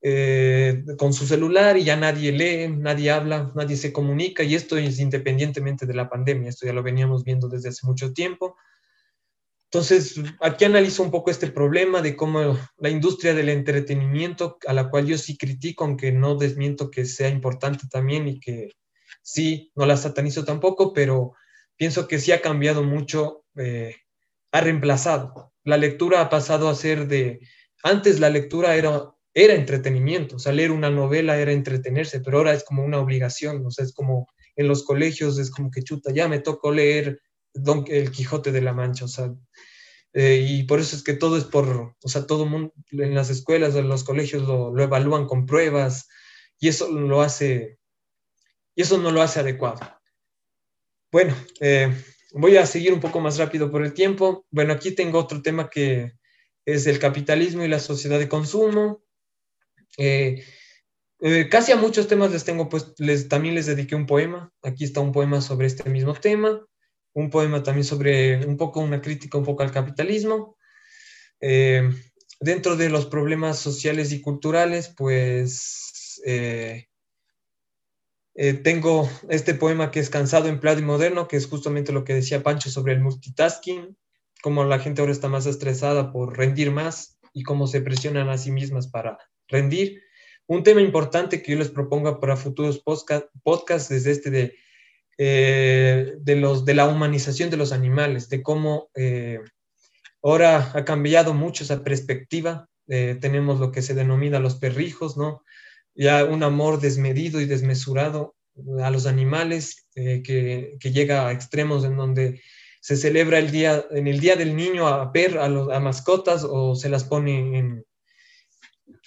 eh, con su celular y ya nadie lee, nadie habla, nadie se comunica y esto es independientemente de la pandemia, esto ya lo veníamos viendo desde hace mucho tiempo. Entonces, aquí analizo un poco este problema de cómo la industria del entretenimiento, a la cual yo sí critico, aunque no desmiento que sea importante también y que sí, no la satanizo tampoco, pero pienso que sí ha cambiado mucho, eh, ha reemplazado. La lectura ha pasado a ser de, antes la lectura era era entretenimiento, o sea, leer una novela era entretenerse, pero ahora es como una obligación, o sea, es como en los colegios, es como que chuta, ya me tocó leer Don, El Quijote de la Mancha, o sea, eh, y por eso es que todo es por, o sea, todo mundo en las escuelas, en los colegios lo, evalúan con pruebas y eso lo hace, y eso no lo hace adecuado. Bueno, eh, voy a seguir un poco más rápido por el tiempo. Bueno, aquí tengo otro tema que es el capitalismo y la sociedad de consumo. Eh, eh, casi a muchos temas les tengo, pues les, también les dediqué un poema. Aquí está un poema sobre este mismo tema, un poema también sobre un poco una crítica un poco al capitalismo. Eh, dentro de los problemas sociales y culturales, pues tengo este poema que es Cansado, Empleado y Moderno, que es justamente lo que decía Pancho sobre el multitasking, cómo la gente ahora está más estresada por rendir más y cómo se presionan a sí mismas para rendir. Un tema importante que yo les propongo para futuros podcasts es este de, eh, de, los, de la humanización de los animales, de cómo eh, ahora ha cambiado mucho esa perspectiva. Eh, tenemos lo que se denomina los perrijos, ¿no? Ya un amor desmedido y desmesurado a los animales que, que, llega a extremos en donde se celebra el día, en el día del niño a per, a, los, mascotas o se las pone en,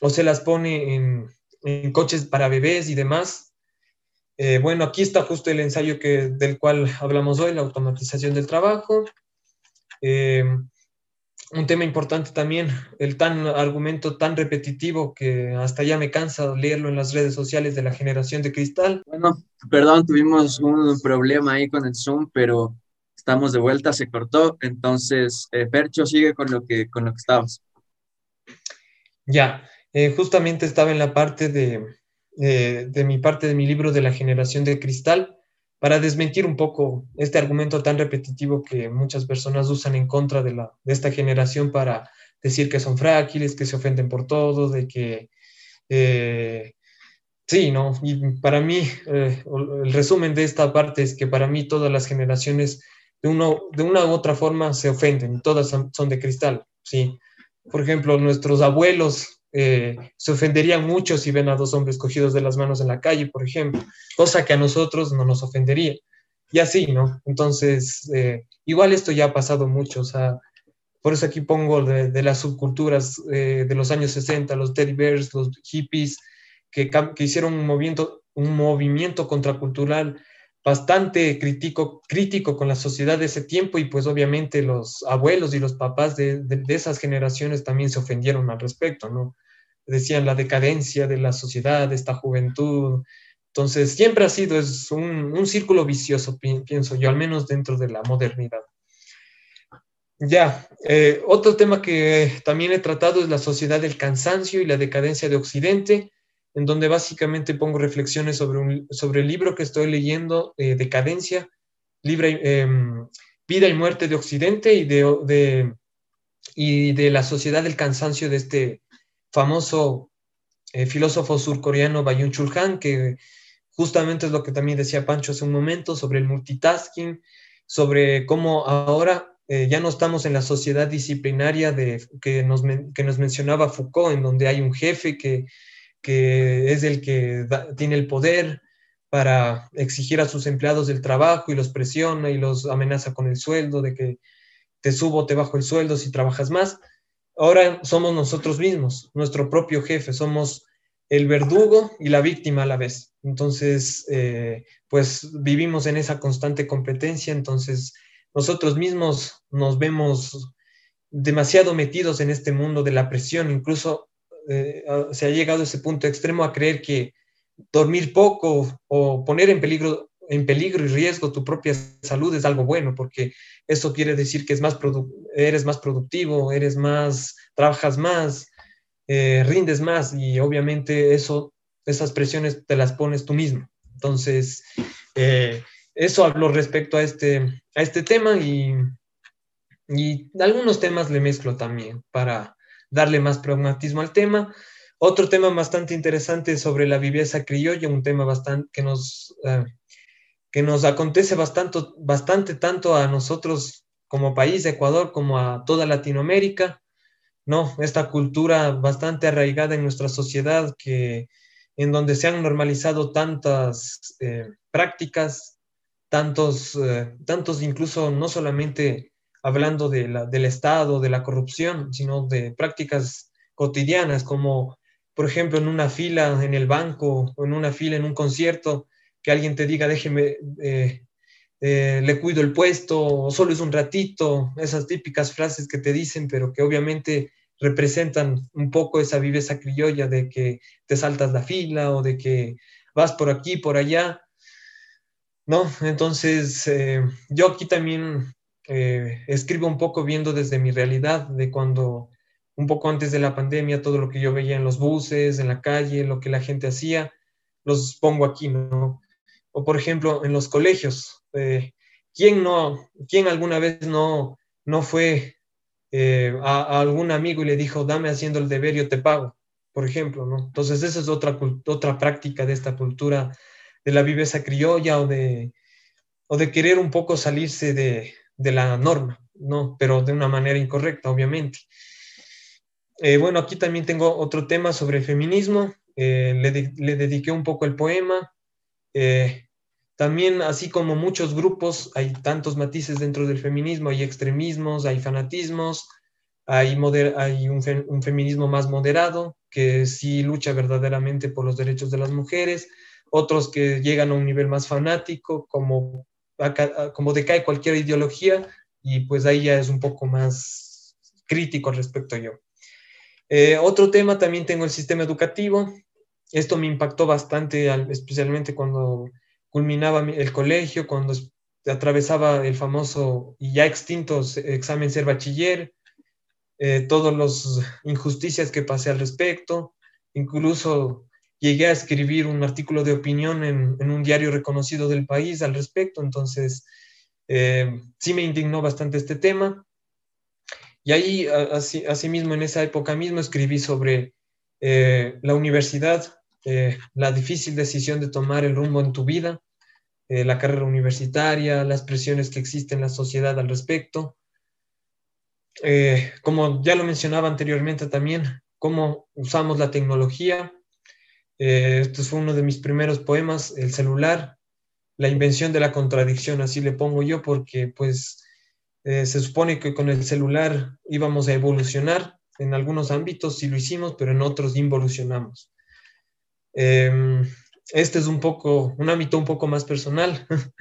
o se las pone en, coches para bebés y demás. Eh, bueno, aquí está justo el ensayo que, del cual hablamos hoy, la automatización del trabajo. Eh, un tema importante también, el tan argumento tan repetitivo que hasta ya me cansa leerlo en las redes sociales de la generación de cristal. Bueno, perdón, tuvimos un problema ahí con el Zoom, pero estamos de vuelta, se cortó. Entonces, eh, Percho, sigue con lo que, con lo que estabas. Ya, eh, justamente estaba en la parte de, de mi parte de mi libro de la generación de cristal para desmentir un poco este argumento tan repetitivo que muchas personas usan en contra de, la, de esta generación para decir que son frágiles, que se ofenden por todo, de que... Eh, sí, ¿no? Y para mí, eh, el resumen de esta parte es que para mí todas las generaciones de, uno, de una u otra forma se ofenden, todas son, son de cristal, ¿sí? Por ejemplo, nuestros abuelos eh, se ofenderían mucho si ven a dos hombres cogidos de las manos en la calle, por ejemplo, cosa que a nosotros no nos ofendería. Y así, ¿no? Entonces, eh, igual esto ya ha pasado mucho, o sea, por eso aquí pongo de, las subculturas eh, de los años 60, los teddy bears, los hippies, que, que hicieron un movimiento, un movimiento contracultural bastante crítico, crítico con la sociedad de ese tiempo y pues obviamente los abuelos y los papás de, de, esas generaciones también se ofendieron al respecto, ¿no? Decían la decadencia de la sociedad, de esta juventud. Entonces, siempre ha sido es un, un círculo vicioso, pienso yo, al menos dentro de la modernidad. Ya, eh, otro tema que también he tratado es la sociedad del cansancio y la decadencia de Occidente en donde básicamente pongo reflexiones sobre, sobre el libro que estoy leyendo, eh, Decadencia, em, Vida y Muerte de Occidente y de, de, y de la sociedad del cansancio de este famoso eh, filósofo surcoreano Bayun Chul Han, que justamente es lo que también decía Pancho hace un momento sobre el multitasking, sobre cómo ahora eh, ya no estamos en la sociedad disciplinaria de, que, nos, que nos mencionaba Foucault, en donde hay un jefe que que es el que tiene el poder para exigir a sus empleados el trabajo y los presiona y los amenaza con el sueldo, de que te subo, te bajo el sueldo si trabajas más. Ahora somos nosotros mismos, nuestro propio jefe, somos el verdugo y la víctima a la vez. Entonces, eh, pues vivimos en esa constante competencia, entonces nosotros mismos nos vemos demasiado metidos en este mundo de la presión, incluso eh, se ha llegado a ese punto extremo a creer que dormir poco o poner en peligro, en peligro y riesgo tu propia salud es algo bueno, porque eso quiere decir que es más eres más productivo, eres más, trabajas más, eh, rindes más y obviamente eso, esas presiones te las pones tú mismo. Entonces, eh, eso hablo respecto a este, a este tema y, y algunos temas le mezclo también para, darle más pragmatismo al tema. Otro tema bastante interesante sobre la viveza criolla, un tema bastante que nos, eh, que nos acontece bastante, bastante tanto a nosotros como país Ecuador como a toda Latinoamérica, ¿no? Esta cultura bastante arraigada en nuestra sociedad que en donde se han normalizado tantas eh, prácticas, tantos, eh, tantos incluso no solamente hablando de la, del Estado, de la corrupción, sino de prácticas cotidianas, como por ejemplo en una fila en el banco o en una fila en un concierto, que alguien te diga, déjeme, eh, eh, le cuido el puesto, o solo es un ratito, esas típicas frases que te dicen, pero que obviamente representan un poco esa viveza criolla de que te saltas la fila o de que vas por aquí, por allá. ¿No? Entonces, eh, yo aquí también eh, escribo un poco viendo desde mi realidad, de cuando un poco antes de la pandemia, todo lo que yo veía en los buses, en la calle, lo que la gente hacía, los pongo aquí, ¿no? O por ejemplo, en los colegios, eh, ¿quién, no, ¿quién alguna vez no, no fue eh, a, algún amigo y le dijo, dame haciendo el deber, yo te pago, por ejemplo, ¿no? Entonces esa es otra, otra práctica de esta cultura de la viveza criolla o de, o de querer un poco salirse de, de la norma, ¿no? Pero de una manera incorrecta, obviamente. Eh, bueno, aquí también tengo otro tema sobre feminismo. Eh, le, dediqué un poco el poema. Eh, también, así como muchos grupos, hay tantos matices dentro del feminismo, hay extremismos, hay fanatismos, hay, hay un, un, feminismo más moderado, que sí lucha verdaderamente por los derechos de las mujeres, otros que llegan a un nivel más fanático, como como decae cualquier ideología y pues ahí ya es un poco más crítico al respecto yo. Eh, otro tema también tengo el sistema educativo. Esto me impactó bastante, especialmente cuando culminaba el colegio, cuando atravesaba el famoso y ya extinto examen ser bachiller, eh, todas las injusticias que pasé al respecto, incluso llegué a escribir un artículo de opinión en, un diario reconocido del país al respecto, entonces eh, sí me indignó bastante este tema. Y ahí, así, asimismo, en esa época mismo, escribí sobre eh, la universidad, eh, la difícil decisión de tomar el rumbo en tu vida, la carrera universitaria, las presiones que existen en la sociedad al respecto. como ya lo mencionaba anteriormente también, cómo usamos la tecnología. Eh, este fue uno de mis primeros poemas, El celular, la invención de la contradicción, así le pongo yo, porque pues eh, se supone que con el celular íbamos a evolucionar en algunos ámbitos, sí lo hicimos, pero en otros involucionamos. Em, este es un poco, un ámbito un poco más personal.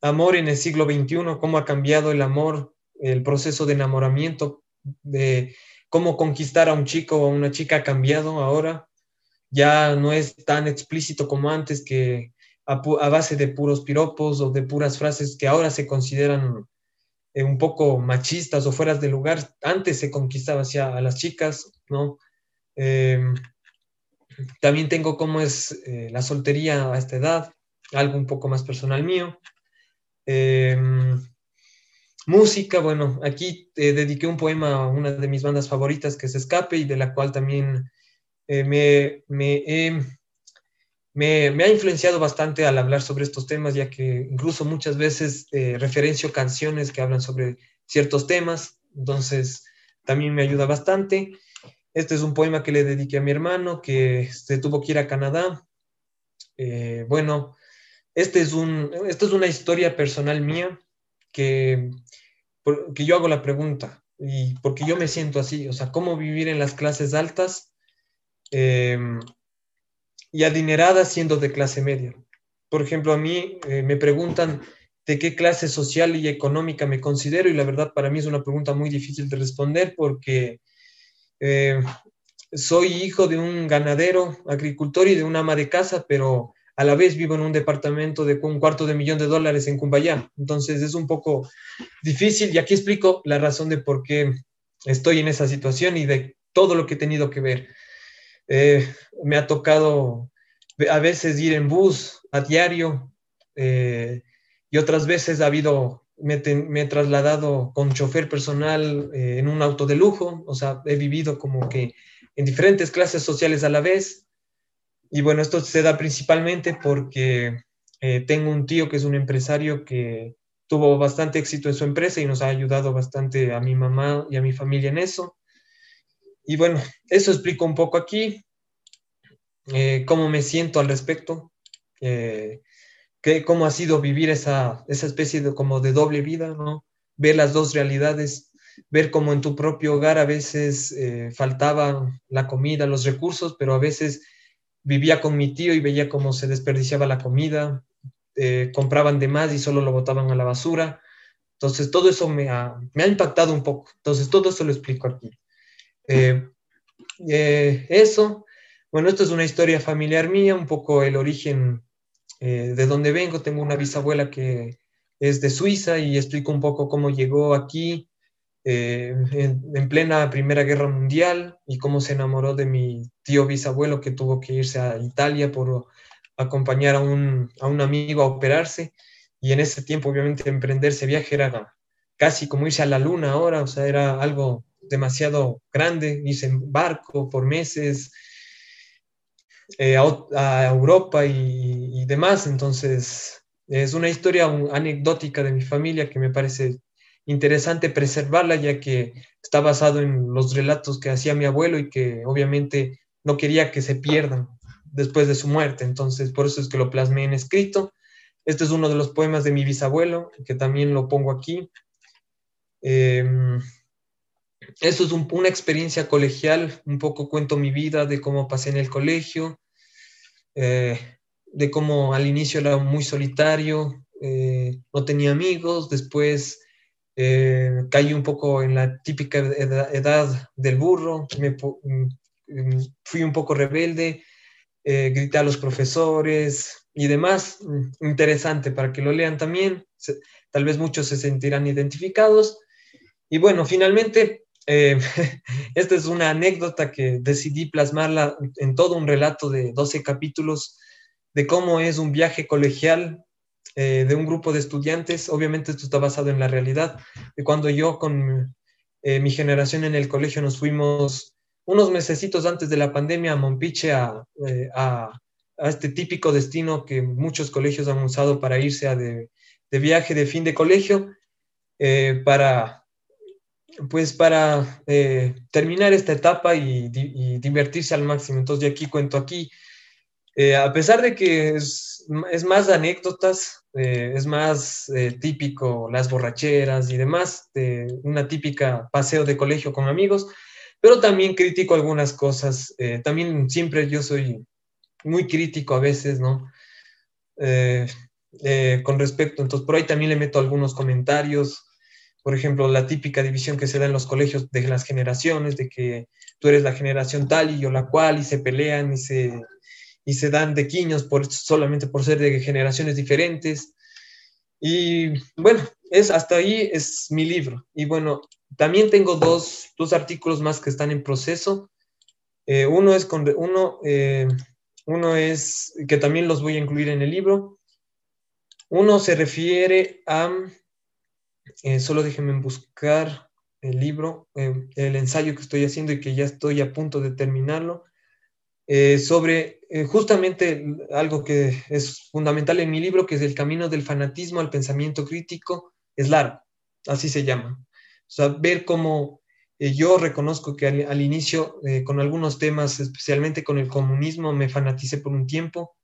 amor en el siglo XXI, cómo ha cambiado el amor, el proceso de enamoramiento, de cómo conquistar a un chico o a una chica ha cambiado ahora. Ya no es tan explícito como antes que a, base de puros piropos o de puras frases que ahora se consideran eh, un poco machistas o fueras de lugar. Antes se conquistaba hacia a las chicas, ¿no? Em, también tengo cómo es eh, la soltería a esta edad, algo un poco más personal mío. Em, música, bueno, aquí eh, dediqué un poema a una de mis bandas favoritas que es Escape y de la cual también eh, me, me, me, ha influenciado bastante al hablar sobre estos temas, ya que incluso muchas veces eh, referencio canciones que hablan sobre ciertos temas, entonces también me ayuda bastante. Este es un poema que le dediqué a mi hermano que se tuvo que ir a Canadá. bueno, este es un, esta es una historia personal mía que, que yo hago la pregunta y porque yo me siento así, o sea, cómo vivir en las clases altas em, y adineradas siendo de clase media. Por ejemplo, a mí eh, me preguntan de qué clase social y económica me considero y la verdad para mí es una pregunta muy difícil de responder porque eh, soy hijo de un ganadero, agricultor y de una ama de casa, pero a la vez vivo en un departamento de un cuarto de millón de dólares en Cumbayá. Entonces es un poco difícil y aquí explico la razón de por qué estoy en esa situación y de todo lo que he tenido que ver. Eh, me ha tocado a veces ir en bus a diario eh, y otras veces ha habido, me, he trasladado con chofer personal eh, en un auto de lujo, o sea, he vivido como que en diferentes clases sociales a la vez y bueno, esto se da principalmente porque tengo un tío que es un empresario que tuvo bastante éxito en su empresa y nos ha ayudado bastante a mi mamá y a mi familia en eso. Y bueno, eso explico un poco aquí, eh, cómo me siento al respecto, eh, que, cómo ha sido vivir esa, esa especie de como de doble vida, ¿no? Ver las dos realidades, ver cómo en tu propio hogar a veces faltaba la comida, los recursos, pero a veces vivía con mi tío y veía cómo se desperdiciaba la comida, eh, compraban de más y solo lo botaban a la basura. Entonces, todo eso me ha, me ha impactado un poco. Entonces, todo eso lo explico aquí. Eh, eh, eso, bueno, esto es una historia familiar mía, un poco el origen de dónde vengo. Tengo una bisabuela que es de Suiza y explico un poco cómo llegó aquí, eh, en, plena Primera Guerra Mundial y cómo se enamoró de mi tío bisabuelo que tuvo que irse a Italia por acompañar a un, a un amigo a operarse. Y en ese tiempo, obviamente, emprender ese viaje era casi como irse a la luna ahora, o sea, era algo demasiado grande, irse en barco por meses eh, a, Europa y, y, demás. Entonces, es una historia anecdótica de mi familia que me parece interesante preservarla, ya que está basado en los relatos que hacía mi abuelo y que obviamente no quería que se pierdan después de su muerte. Entonces, por eso es que lo plasmé en escrito. Este es uno de los poemas de mi bisabuelo, que también lo pongo aquí. Eh, eso es una experiencia colegial, un poco cuento mi vida, de cómo pasé en el colegio, eh, de cómo al inicio era muy solitario, eh, no tenía amigos, después eh, caí un poco en la típica edad, del burro, me, mm, mm, fui un poco rebelde, eh, grité a los profesores y demás. Mm, interesante para que lo lean también, tal vez muchos se sentirán identificados. Y bueno, finalmente, eh, esta es una anécdota que decidí plasmarla en todo un relato de 12 capítulos de cómo es un viaje colegial eh, de un grupo de estudiantes, obviamente esto está basado en la realidad, de cuando yo con eh, mi generación en el colegio nos fuimos unos mesecitos antes de la pandemia a Mompiche eh, a, a, este típico destino que muchos colegios han usado para irse a de, de viaje de fin de colegio, para pues para eh, terminar esta etapa y, divertirse al máximo. Entonces, yo aquí cuento aquí, eh, a pesar de que es, más anécdotas, eh, es más típico las borracheras y demás, una típica paseo de colegio con amigos, pero también critico algunas cosas. también siempre yo soy muy crítico a veces, ¿no? con respecto, entonces por ahí también le meto algunos comentarios por ejemplo, la típica división que se da en los colegios de las generaciones, de que tú eres la generación tal y yo la cual, y se pelean y se, y se dan de quiños por, solamente por ser de generaciones diferentes. Y bueno, es, hasta ahí es mi libro. Y bueno, también tengo dos, dos artículos más que están en proceso. Eh, uno es con, uno, eh, uno es que también los voy a incluir en el libro. Uno se refiere a eh, solo déjenme buscar el libro, eh, el ensayo que estoy haciendo y que ya estoy a punto de terminarlo, eh, sobre justamente algo que es fundamental en mi libro, que es el camino del fanatismo al pensamiento crítico, es largo, así se llama. O sea, ver cómo yo reconozco que al inicio, con algunos temas, especialmente con el comunismo, me fanaticé por un tiempo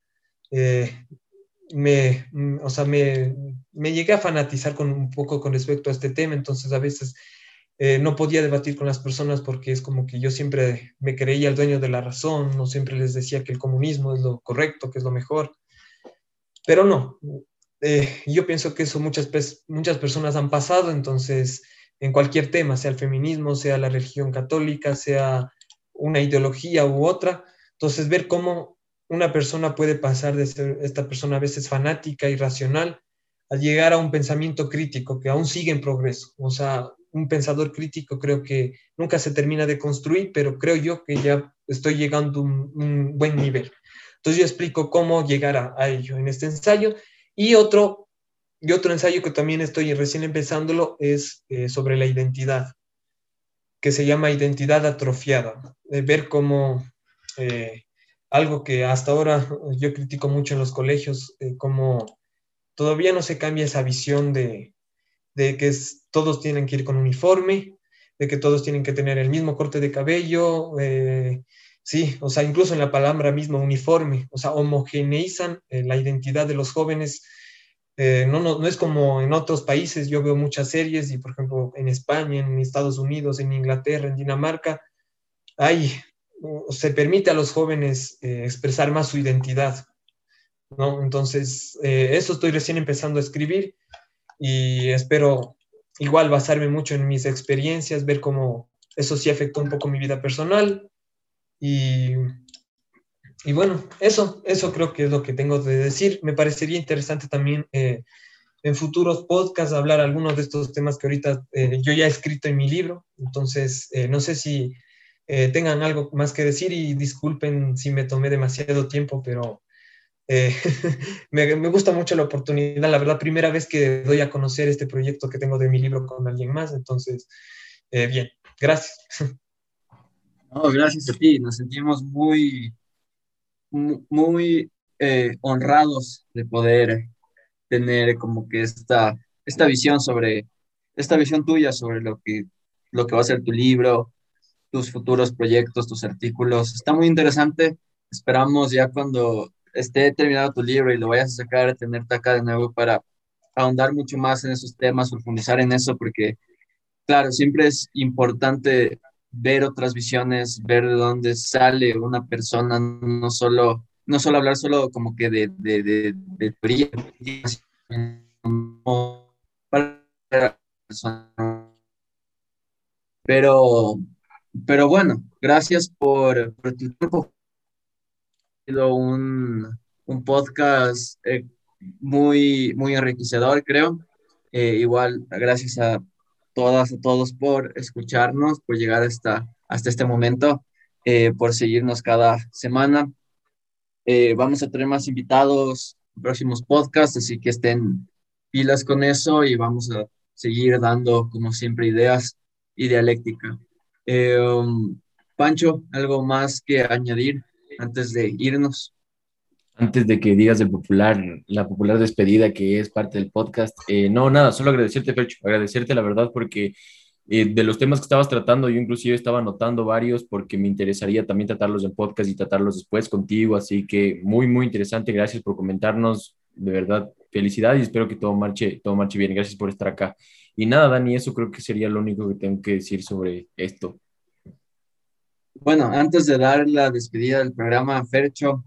me, mm, o sea, me, me, llegué a fanatizar con un poco con respecto a este tema, entonces a veces eh, no podía debatir con las personas porque es como que yo siempre me creía el dueño de la razón, no siempre les decía que el comunismo es lo correcto, que es lo mejor, pero no, eh, yo pienso que eso muchas, muchas personas han pasado, entonces en cualquier tema, sea el feminismo, sea la religión católica, sea una ideología u otra, entonces ver cómo una persona puede pasar de ser esta persona a veces fanática, irracional, a llegar a un pensamiento crítico que aún sigue en progreso. O sea, un pensador crítico creo que nunca se termina de construir, pero creo yo que ya estoy llegando a un, buen nivel. Entonces yo explico cómo llegar a, ello en este ensayo. Y otro, y otro ensayo que también estoy recién empezándolo es eh, sobre la identidad, que se llama identidad atrofiada, de ver cómo... Eh, algo que hasta ahora yo critico mucho en los colegios, eh, como todavía no se cambia esa visión de, que todos tienen que ir con uniforme, de que todos tienen que tener el mismo corte de cabello, eh, sí, o sea, incluso en la palabra misma uniforme, o sea, homogeneizan eh, la identidad de los jóvenes. no, no, no es como en otros países, yo veo muchas series y por ejemplo en España, en Estados Unidos, en Inglaterra, en Dinamarca, hay se permite a los jóvenes eh, expresar más su identidad, ¿no? Entonces, eh, eso estoy recién empezando a escribir y espero igual basarme mucho en mis experiencias, ver cómo eso sí afectó un poco mi vida personal y, y bueno, eso, eso creo que es lo que tengo de decir. Me parecería interesante también eh, en futuros podcasts hablar algunos de estos temas que ahorita yo ya he escrito en mi libro, entonces no sé si eh, tengan algo más que decir y disculpen si me tomé demasiado tiempo, pero eh, me, me, gusta mucho la oportunidad. La verdad, primera vez que doy a conocer este proyecto que tengo de mi libro con alguien más. Entonces, eh, bien, gracias. No, gracias a ti. Nos sentimos muy, muy honrados de poder tener como que esta, esta visión sobre, esta visión tuya sobre lo que, lo que va a ser tu libro, tus futuros proyectos, tus artículos. Está muy interesante. Esperamos ya cuando esté terminado tu libro y lo vayas a sacar, tenerte acá de nuevo para ahondar mucho más en esos temas, profundizar en eso, porque, claro, siempre es importante ver otras visiones, ver de dónde sale una persona, no solo, no solo hablar solo como que de, de, de, de teoría, pero pero bueno, gracias por, tu tiempo. Ha sido un, podcast eh, muy, muy enriquecedor, creo. Eh, igual, gracias a todas, a todos por escucharnos, por llegar hasta, hasta este momento, eh, por seguirnos cada semana. vamos a tener más invitados en próximos podcasts, así que estén pilas con eso y vamos a seguir dando, como siempre, ideas y dialéctica. Um, Pancho, ¿algo más que añadir antes de irnos? Antes de que digas el popular, la popular despedida que es parte del podcast. Eh, no, nada, solo agradecerte, Percho, agradecerte la verdad porque Eh, de los temas que estabas tratando, yo inclusive estaba anotando varios porque me interesaría también tratarlos en podcast y tratarlos después contigo, así que muy, muy interesante. Gracias por comentarnos, de verdad, felicidad y espero que todo marche, todo marche bien. Gracias por estar acá. Y nada, Dani, eso creo que sería lo único que tengo que decir sobre esto. Bueno, antes de dar la despedida del programa, Fercho,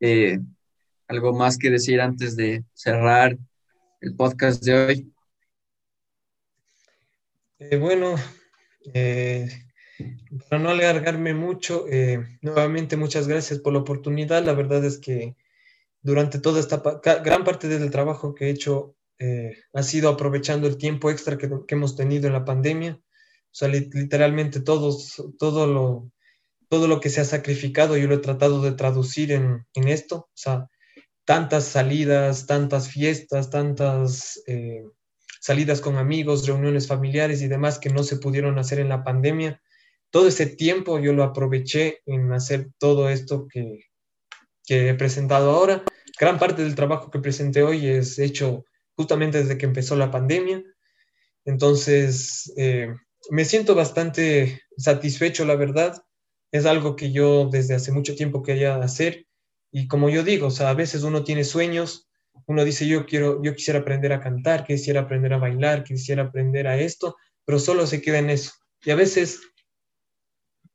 eh, algo más que decir antes de cerrar el podcast de hoy. Eh, bueno, eh, para no alargarme mucho, eh, nuevamente muchas gracias por la oportunidad. La verdad es que durante toda esta gran parte del trabajo que he hecho ha sido aprovechando el tiempo extra que, hemos tenido en la pandemia. O sea, literalmente todos, todo, lo, todo lo que se ha sacrificado yo lo he tratado de traducir en, en esto. O sea, tantas salidas, tantas fiestas, tantas salidas con amigos, reuniones familiares y demás que no se pudieron hacer en la pandemia. Todo ese tiempo yo lo aproveché en hacer todo esto que, he presentado ahora. Gran parte del trabajo que presenté hoy es hecho justamente desde que empezó la pandemia. Entonces, eh, me siento bastante satisfecho, la verdad. Es algo que yo desde hace mucho tiempo quería hacer. Y como yo digo, o sea, a veces uno tiene sueños, uno dice, yo quiero, yo quisiera aprender a cantar, quisiera aprender a bailar, quisiera aprender a esto, pero solo se queda en eso. Y a veces,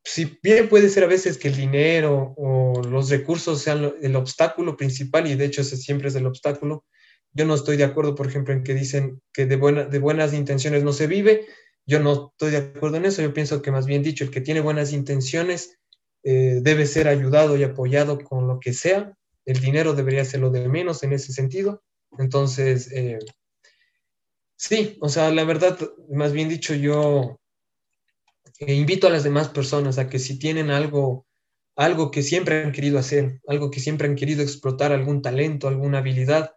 si bien puede ser a veces que el dinero o los recursos sean el obstáculo principal, y de hecho ese siempre es el obstáculo, yo no estoy de acuerdo, por ejemplo, en que dicen que de, buena, de buenas intenciones no se vive. Yo no estoy de acuerdo en eso. Yo pienso que más bien dicho, el que tiene buenas intenciones eh, debe ser ayudado y apoyado con lo que sea el dinero debería ser lo de menos en ese sentido. Entonces, eh, sí, o sea, la verdad, más bien dicho, yo eh, invito a las demás personas a que si tienen algo, algo que siempre han querido hacer, algo que siempre han querido explotar, algún talento, alguna habilidad,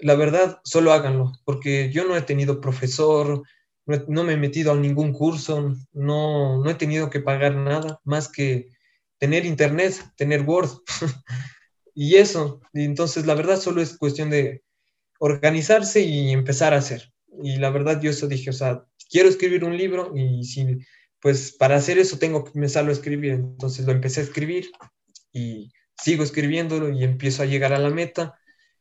la verdad, solo háganlo, porque yo no he tenido profesor, no, me he metido a ningún curso, no, no he tenido que pagar nada más que tener internet, tener Word. y eso. Y entonces, la verdad, solo es cuestión de organizarse y empezar a hacer. Y la verdad, yo eso dije, o sea, quiero escribir un libro y si, pues para hacer eso tengo que empezarlo a escribir. Entonces lo empecé a escribir y sigo escribiéndolo y empiezo a llegar a la meta.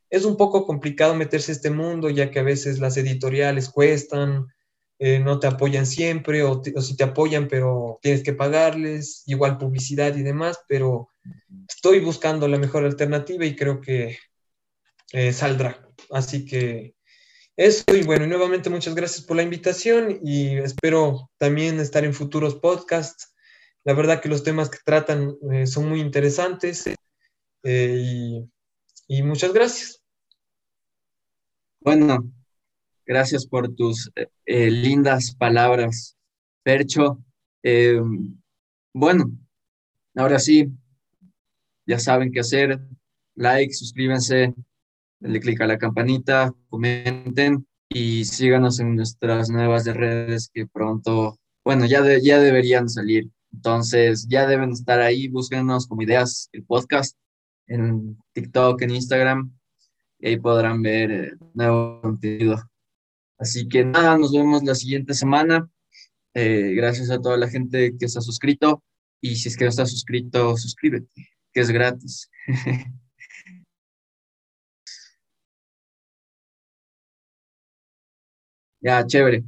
Es un poco complicado meterse a este mundo, ya que a veces las editoriales cuestan, eh, no te apoyan siempre, o, si te apoyan, pero tienes que pagarles, igual publicidad y demás, pero estoy buscando la mejor alternativa y creo que eh, saldrá. Así que eso, y bueno, nuevamente muchas gracias por la invitación y espero también estar en futuros podcasts. La verdad que los temas que tratan eh, son muy interesantes y, y, muchas gracias. Bueno, gracias por tus eh, lindas palabras, Percho. bueno, ahora sí, ya saben qué hacer. Like, suscríbanse, denle clic a la campanita, comenten y síganos en nuestras nuevas redes que pronto, bueno, ya, ya deberían salir. Entonces, ya deben estar ahí, búsquenos como ideas el podcast en TikTok, en Instagram, y ahí podrán ver eh, nuevo contenido. Así que nada, nos vemos la siguiente semana. Eh, gracias a toda la gente que ha suscrito y si es que no estás suscrito, suscríbete que es gratis. ya, chévere.